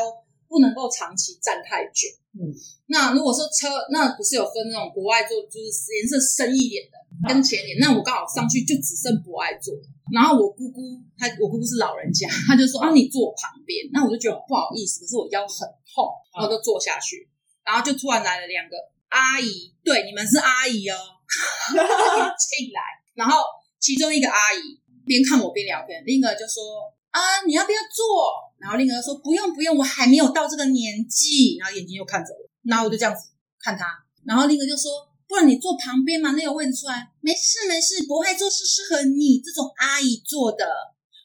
不能够长期站太久。嗯，那如果说车，那不是有分那种国外坐，就是颜色深一点的。跟前年，那我刚好上去就只剩博爱座，然后我姑姑，她我姑姑是老人家，她就说啊，你坐我旁边，那我就觉得不好意思，可是我腰很痛，然后就坐下去，然后就突然来了两个阿姨，对，你们是阿姨哦，进来，然后其中一个阿姨边看我边聊天，另一个就说啊，你要不要坐？然后另一个说不用不用，我还没有到这个年纪，然后眼睛又看着我，然后我就这样子看他，然后另一个就说。不然你坐旁边嘛，那个位置出来，没事没事，不会做是适合你这种阿姨做的。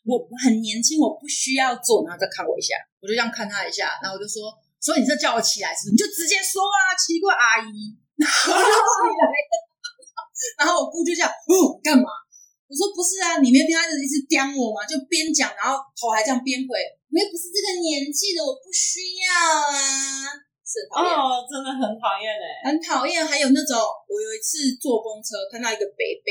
我很年轻，我不需要坐。然后再看我一下，我就这样看他一下，然后我就说：“所以你这叫我起来是？你就直接说啊，奇怪阿姨。”然后就，然后我姑就这样，嗯，干嘛？我说不是啊，你没听他一直刁我嘛，就边讲，然后头还这样边回，我又不是这个年纪的，我不需要啊。是哦，真的很讨厌哎，很讨厌。还有那种，我有一次坐公车，看到一个伯伯，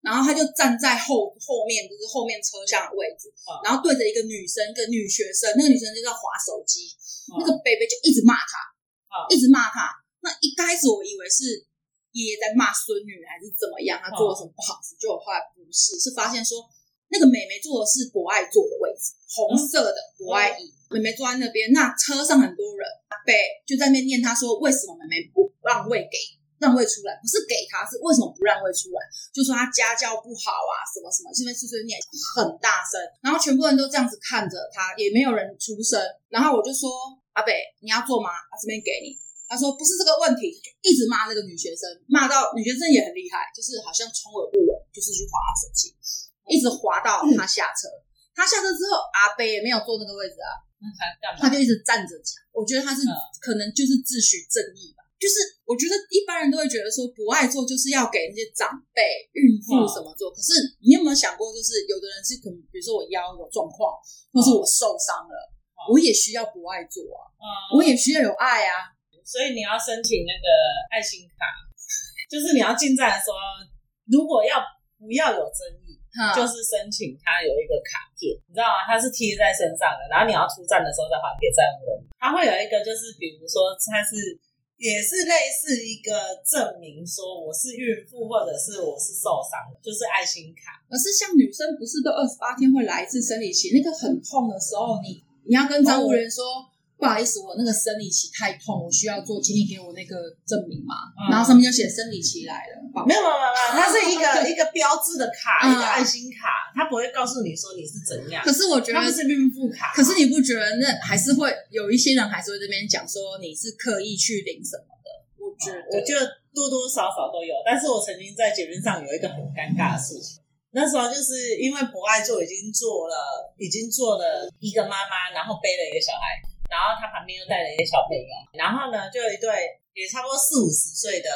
然后他就站在后后面，就是后面车厢的位置，哦、然后对着一个女生，一个女学生，那个女生就在划手机，哦、那个伯伯就一直骂他，哦、一直骂他。那一开始我以为是爷爷在骂孙女，还是怎么样，他做了什么不好事，结果、哦、后来不是，是发现说那个妹妹坐的是博爱坐的位置，红色的博爱椅。嗯妹妹坐在那边，那车上很多人，阿北就在那边念，他说：“为什么妹妹不让位给让位出来？不是给他，是为什么不让位出来？就说他家教不好啊，什么什么，这边碎碎念很大声，然后全部人都这样子看着他，也没有人出声。然后我就说：阿北，你要坐吗？他这边给你。他说不是这个问题，就一直骂那个女学生，骂到女学生也很厉害，就是好像充耳不闻，就是去滑手机，一直划到他下车。他下车之后，阿伯也没有坐那个位置啊。”他就一直站着讲，我觉得他是可能就是自诩正义吧。就是我觉得一般人都会觉得说不爱做就是要给那些长辈、孕妇什么坐。可是你有没有想过，就是有的人是可能，比如说我腰有状况，或是我受伤了，我也需要不爱做啊，我也需要有爱啊。所以你要申请那个爱心卡，就是你要进站的时候，如果要不要有争议。就是申请他有一个卡片，你知道吗？它是贴在身上的，然后你要出站的时候再还给站务人。他会有一个，就是比如说他是也是类似一个证明，说我是孕妇或者是我是受伤的，就是爱心卡。可是像女生不是都二十八天会来一次生理期，那个很痛的时候，你你要跟站务人说。哦不好意思，我那个生理期太痛，我需要做，请你给我那个证明嘛。嗯、然后上面就写生理期来了。没有没有没有，它是一个 一个标志的卡，嗯、一个爱心卡，它不会告诉你说你是怎样。可是我觉得它是孕妇卡。可是你不觉得那还是会有一些人还是会这边讲说你是刻意去领什么的？我觉得、嗯、我觉得多多少少都有。但是我曾经在节目上有一个很尴尬的事情，那时候就是因为博爱就已经做了，已经做了一个妈妈，然后背了一个小孩。然后他旁边又带了一些小朋友，然后呢，就有一对也差不多四五十岁的，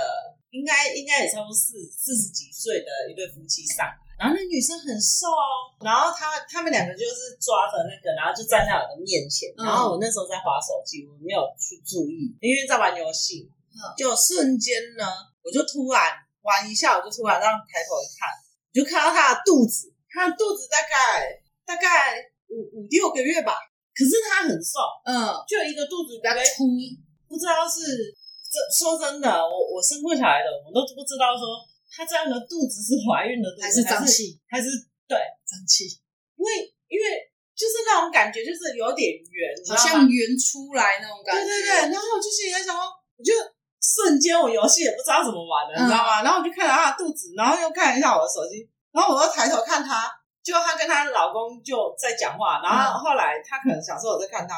应该应该也差不多四四十几岁的一对夫妻上来，然后那女生很瘦，然后他他们两个就是抓着那个，然后就站在我的面前，然后我那时候在划手机，我没有去注意，因为在玩游戏，就瞬间呢，我就突然玩一下，我就突然让抬头一看，我就看到他的肚子，他的肚子大概大概五五六个月吧。可是他很瘦，嗯，就一个肚子比较粗，不知道是这说真的，我我生过小孩的，我都不知道说他这样的肚子是怀孕的肚子还是胀气，还是对胀气，因为因为就是那种感觉，就是有点圆，好像圆出来那种感觉，对对对。然后我就心里在想，我就瞬间我游戏也不知道怎么玩了，嗯、你知道吗？然后我就看了他的肚子，然后又看一下我的手机，然后我又抬头看他。就她跟她老公就在讲话，然后后来她可能想说我在看她，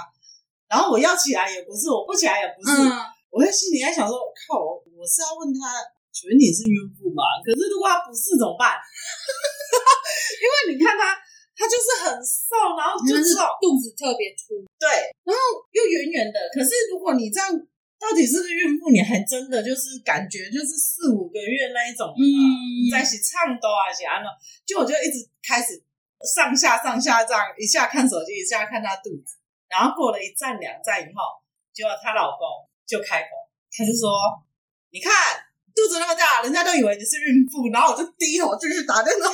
然后我要起来也不是，我不起来也不是，嗯、我在心里在想说，靠，我我是要问她，请问你是孕妇吗？可是如果她不是怎么办？因为你看她，她就是很瘦，然后就是肚子特别粗，对，然后又圆圆的。可是如果你这样。到底是不是孕妇？你还真的就是感觉就是四五个月那一种，嗯，在一起唱多啊，些啊，就我就一直开始上下上下这样，一下看手机，一下看她肚子，然后过了一站两站以后，结果她老公就开口，他就说：“你看肚子那么大，人家都以为你是孕妇。”然后我就低头继续打电动，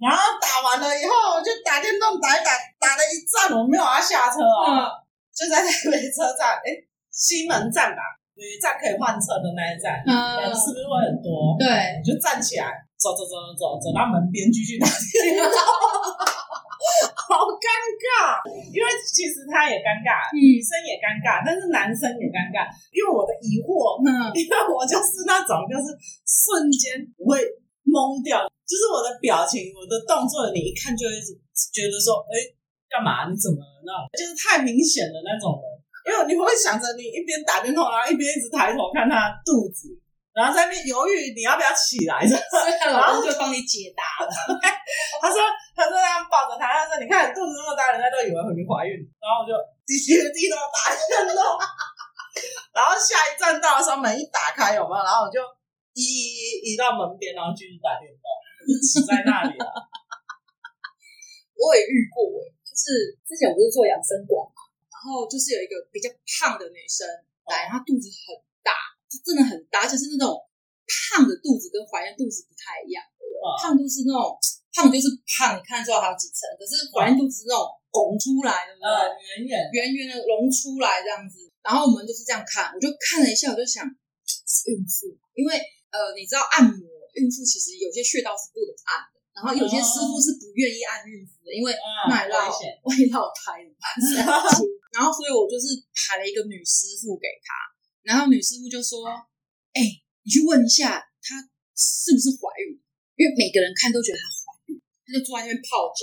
然后打完了以后就打电动打一打，打了一站，我没有要下车啊。嗯就在台北车站，哎，西门站吧，有一站可以换车的那一站，人是不是会很多？对，就站起来，走走走走走，到门边继续打电话，好尴尬。因为其实他也尴尬，女生也尴尬，但是男生也尴尬。因为我的疑惑，嗯，因为我就是那种，就是瞬间不会懵掉，就是我的表情、我的动作，你一看就会觉得说，哎。干嘛？你怎么那种？就是太明显的那种人，因为你会想着你一边打电话，然后一边一直抬头看他肚子，然后在那边犹豫你要不要起来，然后就帮你解答了。他说：“他说这样抱着他，他说你看肚子那么大，人家都以为你怀孕。”然后我就低血低头打电动，然后下一站到的时候门一打开有没有？然后我就移移移到门边，然后继续打电动，死在那里了。我也遇过。是之前我不是做养生馆嘛，然后就是有一个比较胖的女生来，她肚子很大，就真的很大，而且是那种胖的肚子跟怀孕肚子不太一样？胖肚是那种胖就是胖，你看出来还有几层，可是怀孕肚子是那种拱出来的？圆圆圆圆的隆出来这样子。然后我们就是这样看，我就看了一下，我就想是孕妇，因为呃，你知道按摩孕妇其实有些穴道是不能按的。然后有些师傅是不愿意按孕妇的，因为那绕会绕胎的。然后所以我就是排了一个女师傅给他，然后女师傅就说：“哎、欸，你去问一下她是不是怀孕，因为每个人看都觉得她怀孕。”他就坐在那边泡脚，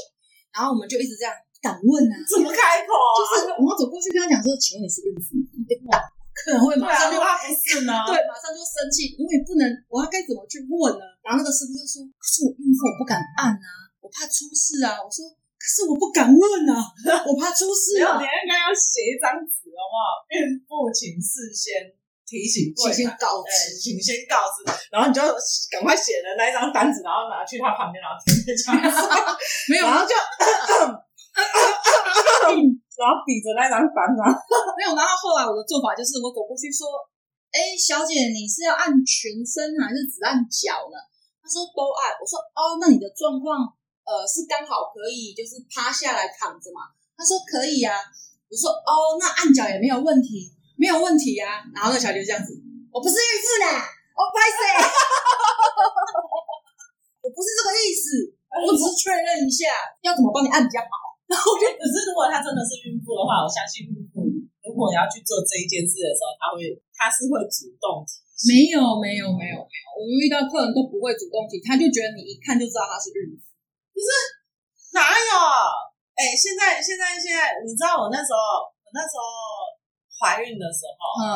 然后我们就一直这样敢问啊，怎么开口啊？就是我要走过去跟他讲说：“请问你是孕妇？” 可能会马上就怕不是呢，对，马上就生气，我也不能，我要该怎么去问呢？然后那个师傅就说：“可是我孕妇，我不敢按啊，我怕出事啊。”我说：“可是我不敢问啊，我怕出事啊。”你应该要写一张纸好不好？孕妇请事先提醒，请先告知，请先告知，然后你就赶快写了那一张单子，然后拿去他旁边，然后贴在墙上，没有，然后就。然后比着那张单啊，没有。然后后来我的做法就是，我走过去说：“哎，小姐，你是要按全身还是只按脚呢？”他说：“都按。”我说：“哦，那你的状况，呃，是刚好可以就是趴下来躺着嘛？”他说：“可以呀。”我说：“哦，那按脚也没有问题，没有问题呀。”然后那小姐就这样子：“我不是孕妇呢，我不好意思，我不是这个意思，我只是确认一下，要怎么帮你按比较好。” 然后我觉得，可是如果她真的是孕妇的话，我相信孕妇如果你要去做这一件事的时候，她会，她是会主动提。没有，没有，没有，没有。我们遇到客人都不会主动提，他就觉得你一看就知道她是孕妇。可是哪有？哎，现在，现在，现在，你知道我那时候，我那时候怀孕的时候，嗯，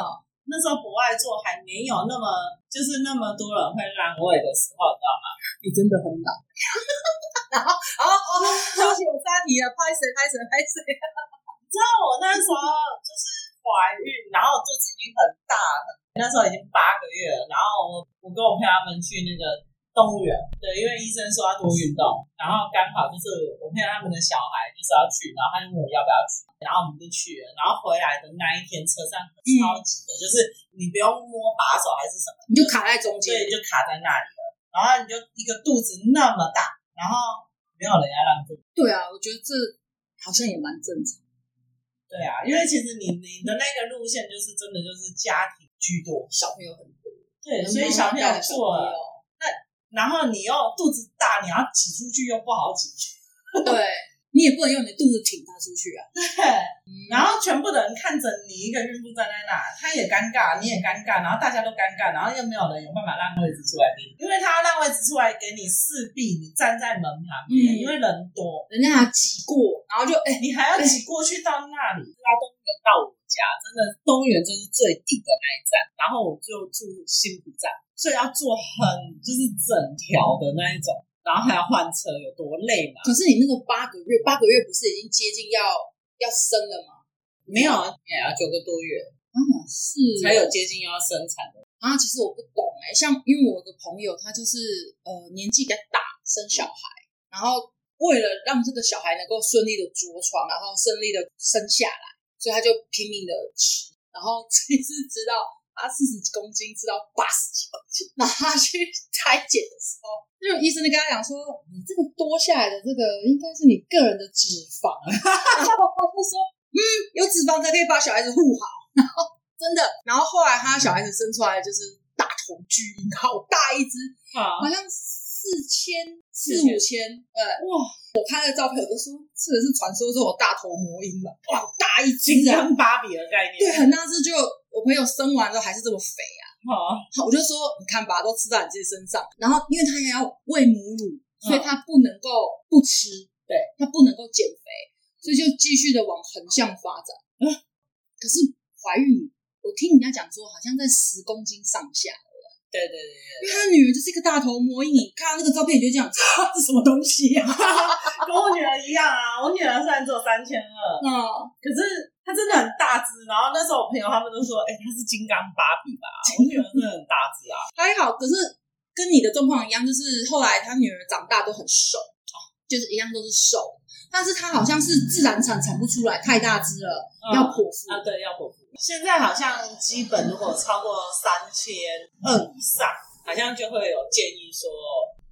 那时候不爱做，还没有那么，就是那么多人会让位的时候，知道吗？你真的很老。然后，然后哦，对不起，我杀题了，拍谁拍谁拍谁。你知道我那时候就是怀孕，然后肚子已经很大了，那时候已经八个月了。然后我我跟我朋友他们去那个动物园，对，因为医生说要多运动，然后刚好就是我朋友他们的小孩就是要去，然后他就问我要不要去，然后我们就去了。然后回来的那一天车上超级的，就是你不用摸把手还是什么，你就卡在中间，对，就卡在那里了。然后你就一个肚子那么大。然后没有人要让座。对啊，我觉得这好像也蛮正常。对啊，因为其实你你的那个路线就是真的就是家庭居多，小朋友很多。对，所以小朋友做，然后你又肚子大，你要挤出去又不好挤。对，你也不能用你的肚子挺他出去啊。对，然后全部的人看着你一个孕妇站在那，他也尴尬，你也尴尬，然后大家都尴尬，然后又没有人有办法让位置出来给你，因为他要让位置出来给你，势必你站在门旁边，嗯、因为人多，人家还挤过，然后就哎，你还要挤过去到那里，拉动物园到我家，真的动物园就是最顶的那一站，然后我就住新埔站，所以要做很就是整条的那一种。然后还要换车，有多累嘛？可是你那个八个月，八个月不是已经接近要要生了吗？没有啊，也要九个多月。啊，是才有接近要生产的啊。其实我不懂哎、欸，像因为我有个朋友，他就是呃年纪比较大，生小孩，然后为了让这个小孩能够顺利的着床，然后顺利的生下来，所以他就拼命的吃，然后其实直到他四十几公斤，吃到八十几公斤，然后他去裁剪的时候。就医生就跟他讲说，你这个多下来的这个应该是你个人的脂肪，然后他就说，嗯，有脂肪才可以把小孩子护好，然后真的，然后后来他小孩子生出来就是大头巨婴，好大一只，好像四千四五千，呃，哇，我拍的照片我都说，这个是传说中的大头魔婴吧，哇，大一只，像芭比的概念，对，很大只，就我朋友生完之后还是这么肥啊。好，我就说，你看吧，都吃在你自己身上。然后，因为他也要喂母乳，所以他不能够不吃，对，他不能够减肥，所以就继续的往横向发展。嗯，可是怀孕，我听人家讲说，好像在十公斤上下。对对对对，因为他女儿就是一个大头魔婴，你看到那个照片，你就这样，这是什么东西呀？跟我女儿一样啊，我女儿虽然只有三千二，嗯，可是她真的很大只。然后那时候我朋友他们都说，哎，她是金刚芭比吧？我女儿真的很大只啊，还好。可是跟你的状况一样，就是后来她女儿长大都很瘦，就是一样都是瘦，但是她好像是自然产产不出来，太大只了，要剖腹啊，对，要剖腹。现在好像基本如果超过三千二以上，好像就会有建议说，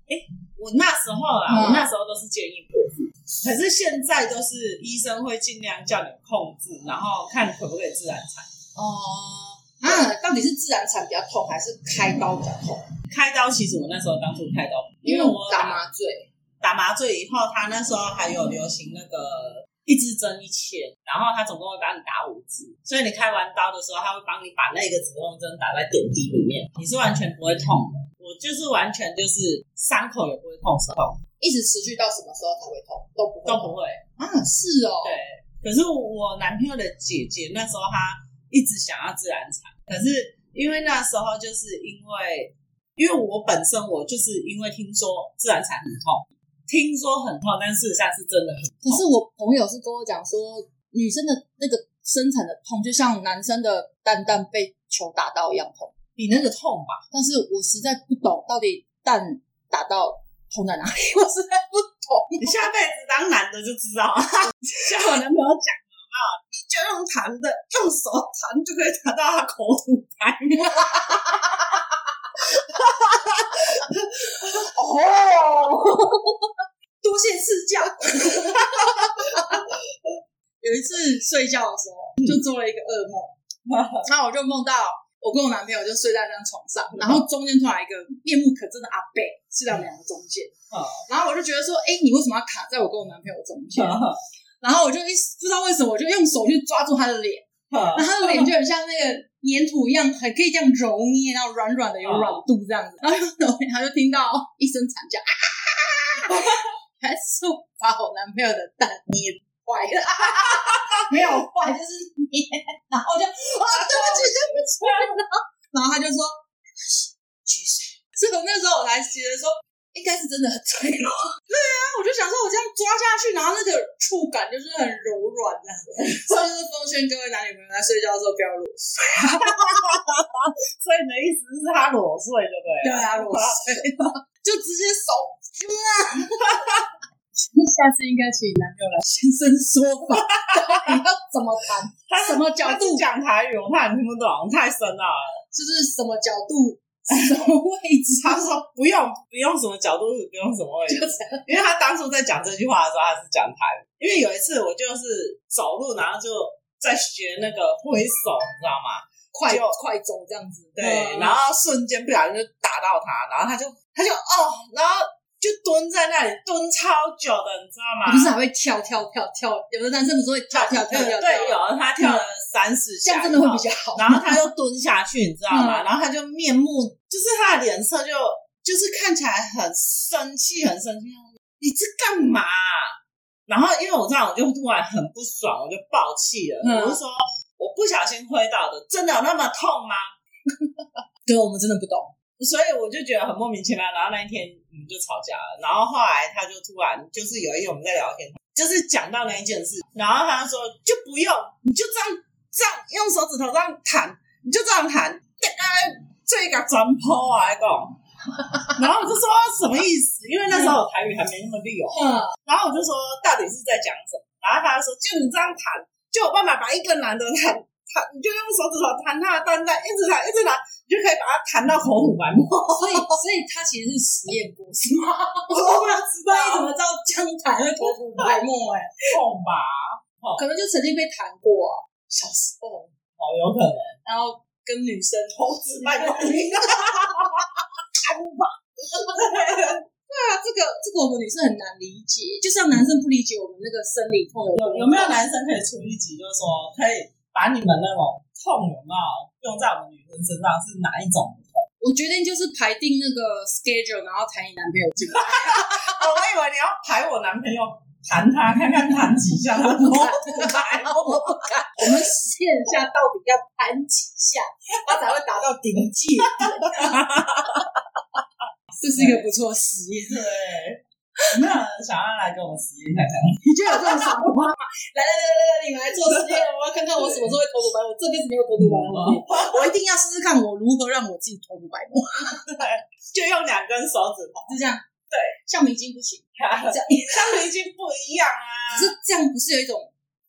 哎，我那时候啊，嗯、我那时候都是建议剖腹，可是现在都是医生会尽量叫你控制，然后看可不可以自然产。哦，啊，到底是自然产比较痛，还是开刀比较痛？开刀其实我那时候当初开刀，因为我打麻醉，打麻醉以后，他那时候还有流行那个。一支针一千，然后他总共会帮你打五支，所以你开完刀的时候，他会帮你把那个止痛针打在点滴里面，你是完全不会痛的。我就是完全就是伤口也不会痛，是痛，一直持续到什么时候才会痛？都不会，都不会啊？是哦，对。可是我男朋友的姐姐那时候她一直想要自然产，可是因为那时候就是因为，因为我本身我就是因为听说自然产很痛。听说很痛，但事实上是真的很痛。可是我朋友是跟我讲说，女生的那个生产的痛，就像男生的蛋蛋被球打到一样痛，比那个痛吧。但是我实在不懂，到底蛋打到痛在哪里，我实在不懂。你下辈子当男的就知道了。像我男朋友讲的啊，你就用弹的，用手弹就可以弹到他口吐痰。哦，多谢赐教。有一次睡觉的时候，就做了一个噩梦，然后我就梦到我跟我男朋友就睡在那张床上，然后中间突然一个面目可憎的阿贝睡在我们两个中间，然后我就觉得说，哎，你为什么要卡在我跟我男朋友中间？然后我就一不知道为什么，我就用手去抓住他的脸，然后他的脸就很像那个。粘土一样，还可以这样揉捏，然后软软的有软度这样子，然后他就听到一声惨叫，还是把我男朋友的蛋捏坏了，没有坏，就是捏，然后就啊，对不起，对不起，然后然后他就说，其实，是从 那时候我才觉得说。应该是真的很脆弱，对啊，我就想说，我这样抓下去，然后那个触感就是很柔软这样子，所以就是奉劝各位男女朋友在睡觉的时候不要裸睡。所以你的意思是他裸睡对不对？对啊，裸睡，就直接手。那 下次应该请男朋友来现身说法，你要怎么谈？他什么角度讲台语？我怕你听不懂，太深了。就是什么角度？什么位置？他说不用，不用什么角度，不用什么位置。因为他当初在讲这句话的时候，他是讲台语。因为有一次我就是走路，然后就在学那个挥手，你知道吗？快快走这样子。对，然后瞬间不小心就打到他，然后他就他就哦，然后就蹲在那里蹲超久的，你知道吗？不是还会跳跳跳跳，有的男生不是会跳跳跳跳？对，有他跳了三四下，这样真的会比较好。然后他就蹲下去，你知道吗？然后他就面目，就是他的脸色就就是看起来很生气，很生气。你这干嘛？然后因为我知道，我就突然很不爽，我就爆气了。我就说我不小心挥到的，真的有那么痛吗？对，我们真的不懂。所以我就觉得很莫名其妙，然后那一天我们就吵架了，然后后来他就突然就是有一天我们在聊天，就是讲到那一件事，然后他就说就不用，你就这样这样用手指头这样弹，你就这样弹，这个转坡啊，来讲，然后我就说什么意思？因为那时候我台语还没那么溜，嗯，然后我就说到底是在讲什么？然后他就说就你这样弹，就有办法把一个男的弹。弹，你就用手指头弹他的蛋蛋，一直弹，一直弹，你就可以把它弹到口吐白沫。所以，所以他其实是实验过，是吗？我不知道你怎么知道这样弹会口吐白沫？哎，痛吧？可能就曾经被弹过，小时候哦，有可能。然后跟女生口吐白沫，弹吧？对啊，这个这个我们女生很难理解，就像男生不理解我们那个生理痛。有有没有男生可以出一集，就是说可以？把你们那种痛有没有用在我们女生身上是哪一种痛？我决定就是排定那个 schedule，然后谈你男朋友进来。我以为你要排我男朋友谈他，看看谈几下。他不敢，我不敢。我们实验一下，到底要谈几下，他才会达到顶界点？这是一个不错实验。对。有 没有人想要来跟我们实验看看？你就有这种想法吗？来来来来来，你们来做实验，我要看看我什么时候会头吐白沫。我这辈子没有头吐白膜，我一定要试试看我如何让我自己头吐白膜。对，就用两根手指头，是这样。对，橡皮筋不行，这样橡皮筋不一样啊。可是这样不是有一种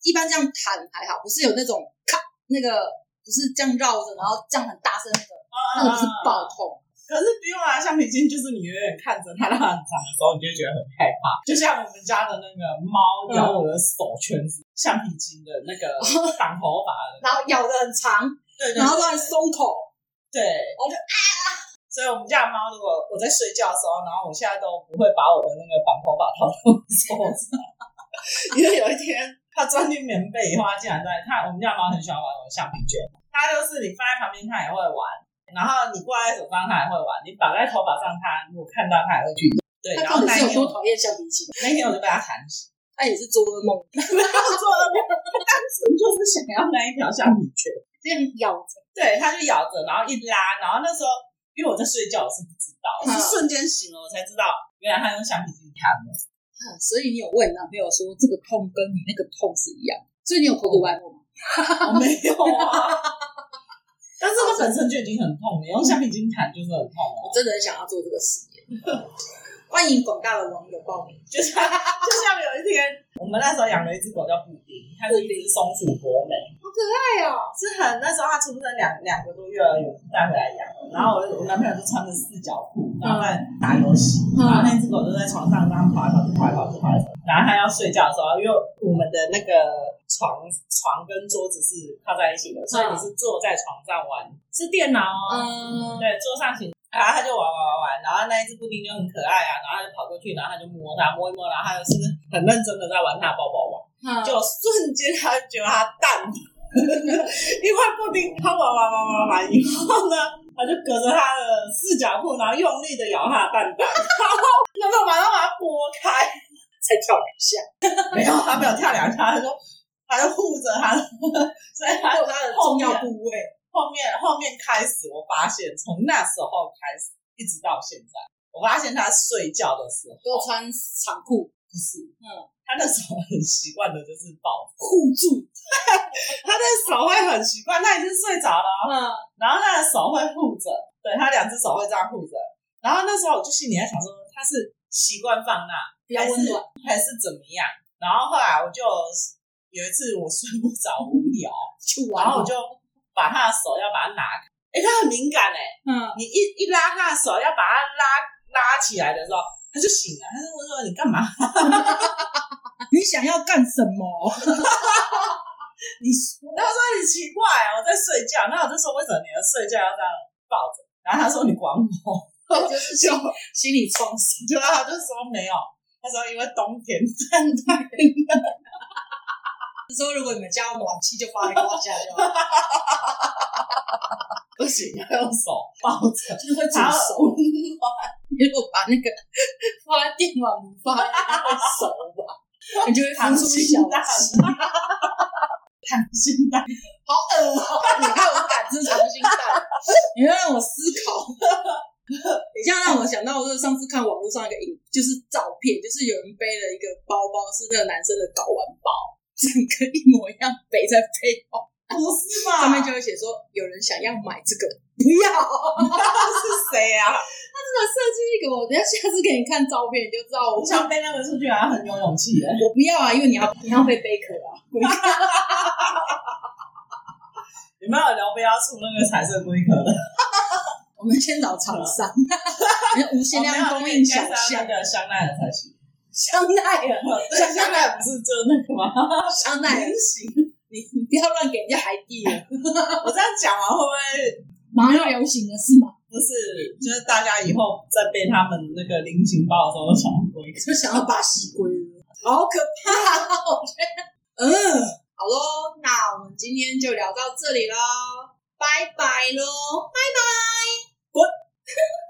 一般这样弹还好，不是有那种咔那个不是这样绕着，然后这样很大声的，那个是爆痛。可是不用啊，橡皮筋就是你远远看着它让它很长的时候，你就觉得很害怕。就像我们家的那个猫咬我的手，全是橡皮筋的那个绑头发的，然后咬的很长，对，然后都很松口，对，我就啊。所以我们家的猫，如果我在睡觉的时候，然后我现在都不会把我的那个绑头发套到手上，因为有一天它钻进棉被以后，它竟然在它，我们家猫很喜欢玩我的橡皮卷，它就是你放在旁边，它也会玩。然后你挂在手上，它还会玩；你绑在头发上，它如果看到，它还会去。对，然后那天多讨厌橡皮筋。那天我就被它弹死。它也是做噩梦，没有做噩梦，单纯就是想要那一条橡皮圈，这样咬着。对，它就咬着，然后一拉，然后那时候因为我在睡觉，我是不知道，我是瞬间醒了，我才知道原来它用橡皮筋弹的。所以你有问男朋友说这个痛跟你那个痛是一样？所以你有口吐白沫吗？我没有啊。但是它本身就已经很痛，你用橡皮筋弹就是很痛了。我真的很想要做这个实验，欢迎广大的网友报名。就 像就像有一天，我们那时候养了一只狗叫布丁，它是一只松鼠博美，好可爱哦。是很那时候它出生两两个多月而已，带回来养。然后我我男朋友就穿着四角裤，然后在打游戏，然后那只狗就在床上这样跑来跑去，跑来跑去，跑来跑去。然后它要睡觉的时候，因为我们的那个。床床跟桌子是靠在一起的，所以你是坐在床上玩，是电脑哦。嗯，对，桌上型，然后他就玩玩玩玩，然后那一只布丁就很可爱啊，然后他就跑过去，然后他就摸它，摸一摸，然后他就是很认真的在玩他的抱抱网，嗯、就瞬间他就觉得他蛋，因为布丁他玩玩玩玩玩以后呢，他就隔着他的四角裤，然后用力的咬他的蛋蛋，然后那马上把它拨开，才跳两下，没有，他没有跳两下，他说。他就护着他，所以他有他的重要部位。后面后面开始，我发现从那时候开始一直到现在，我发现他睡觉的时候都穿长裤，不是？嗯，他那时候很习惯的就是抱护住，他的手会很习惯，他已经睡着了，嗯，然后他的手会护着，对，他两只手会这样护着，然后那时候我就心里在想说，他是习惯放那比较温暖，还是怎么样？然后后来我就。有一次我睡不着无聊，然后我就把他的手要把它拿开，哎、欸，他很敏感哎、欸，嗯，你一一拉他的手要把它拉拉起来的时候，他就醒了，他就问说你干嘛？你想要干什么？你他说你奇怪，啊我在睡觉，那我就说为什么你要睡觉要这样抱着？然后他说你管我，就是心心理创伤。对啊，他就说没有，他说因为冬天太冷了。说如果你们家有暖气，就放在胯下就好。不行，要用手抱着，就会煮熟。如果把那个放在电暖炉放在那会熟吧？你就会弹出小鸡。溏心蛋，好恶哦！你看我敢吃溏心蛋，你要让我思考。你这样让我想到，就是上次看网络上一个影，就是照片，就是有人背了一个包包，是那个男生的睾丸包。整个一模一样，背在背后，不是嘛？上面就会写说有人想要买这个，不要，是谁啊？他真的设计一个，我等下下次给你看照片，你就知道我想背那个出去啊，很有勇气的。我不要啊，因为你要你要背贝壳啊。你们有聊不要出那个彩色龟壳的？我们先找厂商，无限量供应小象的香奈儿才行。香奈儿，香香奈儿不是就那个吗？香奈儿行，你你不要乱给人家海蒂了。我这样讲完会不会马上要流行了是吗？不是，就是大家以后在背他们那个菱形包的时候，都想要龟，就想要巴西龟，好可怕！我觉得，嗯，好喽，那我们今天就聊到这里喽，拜拜喽，拜拜。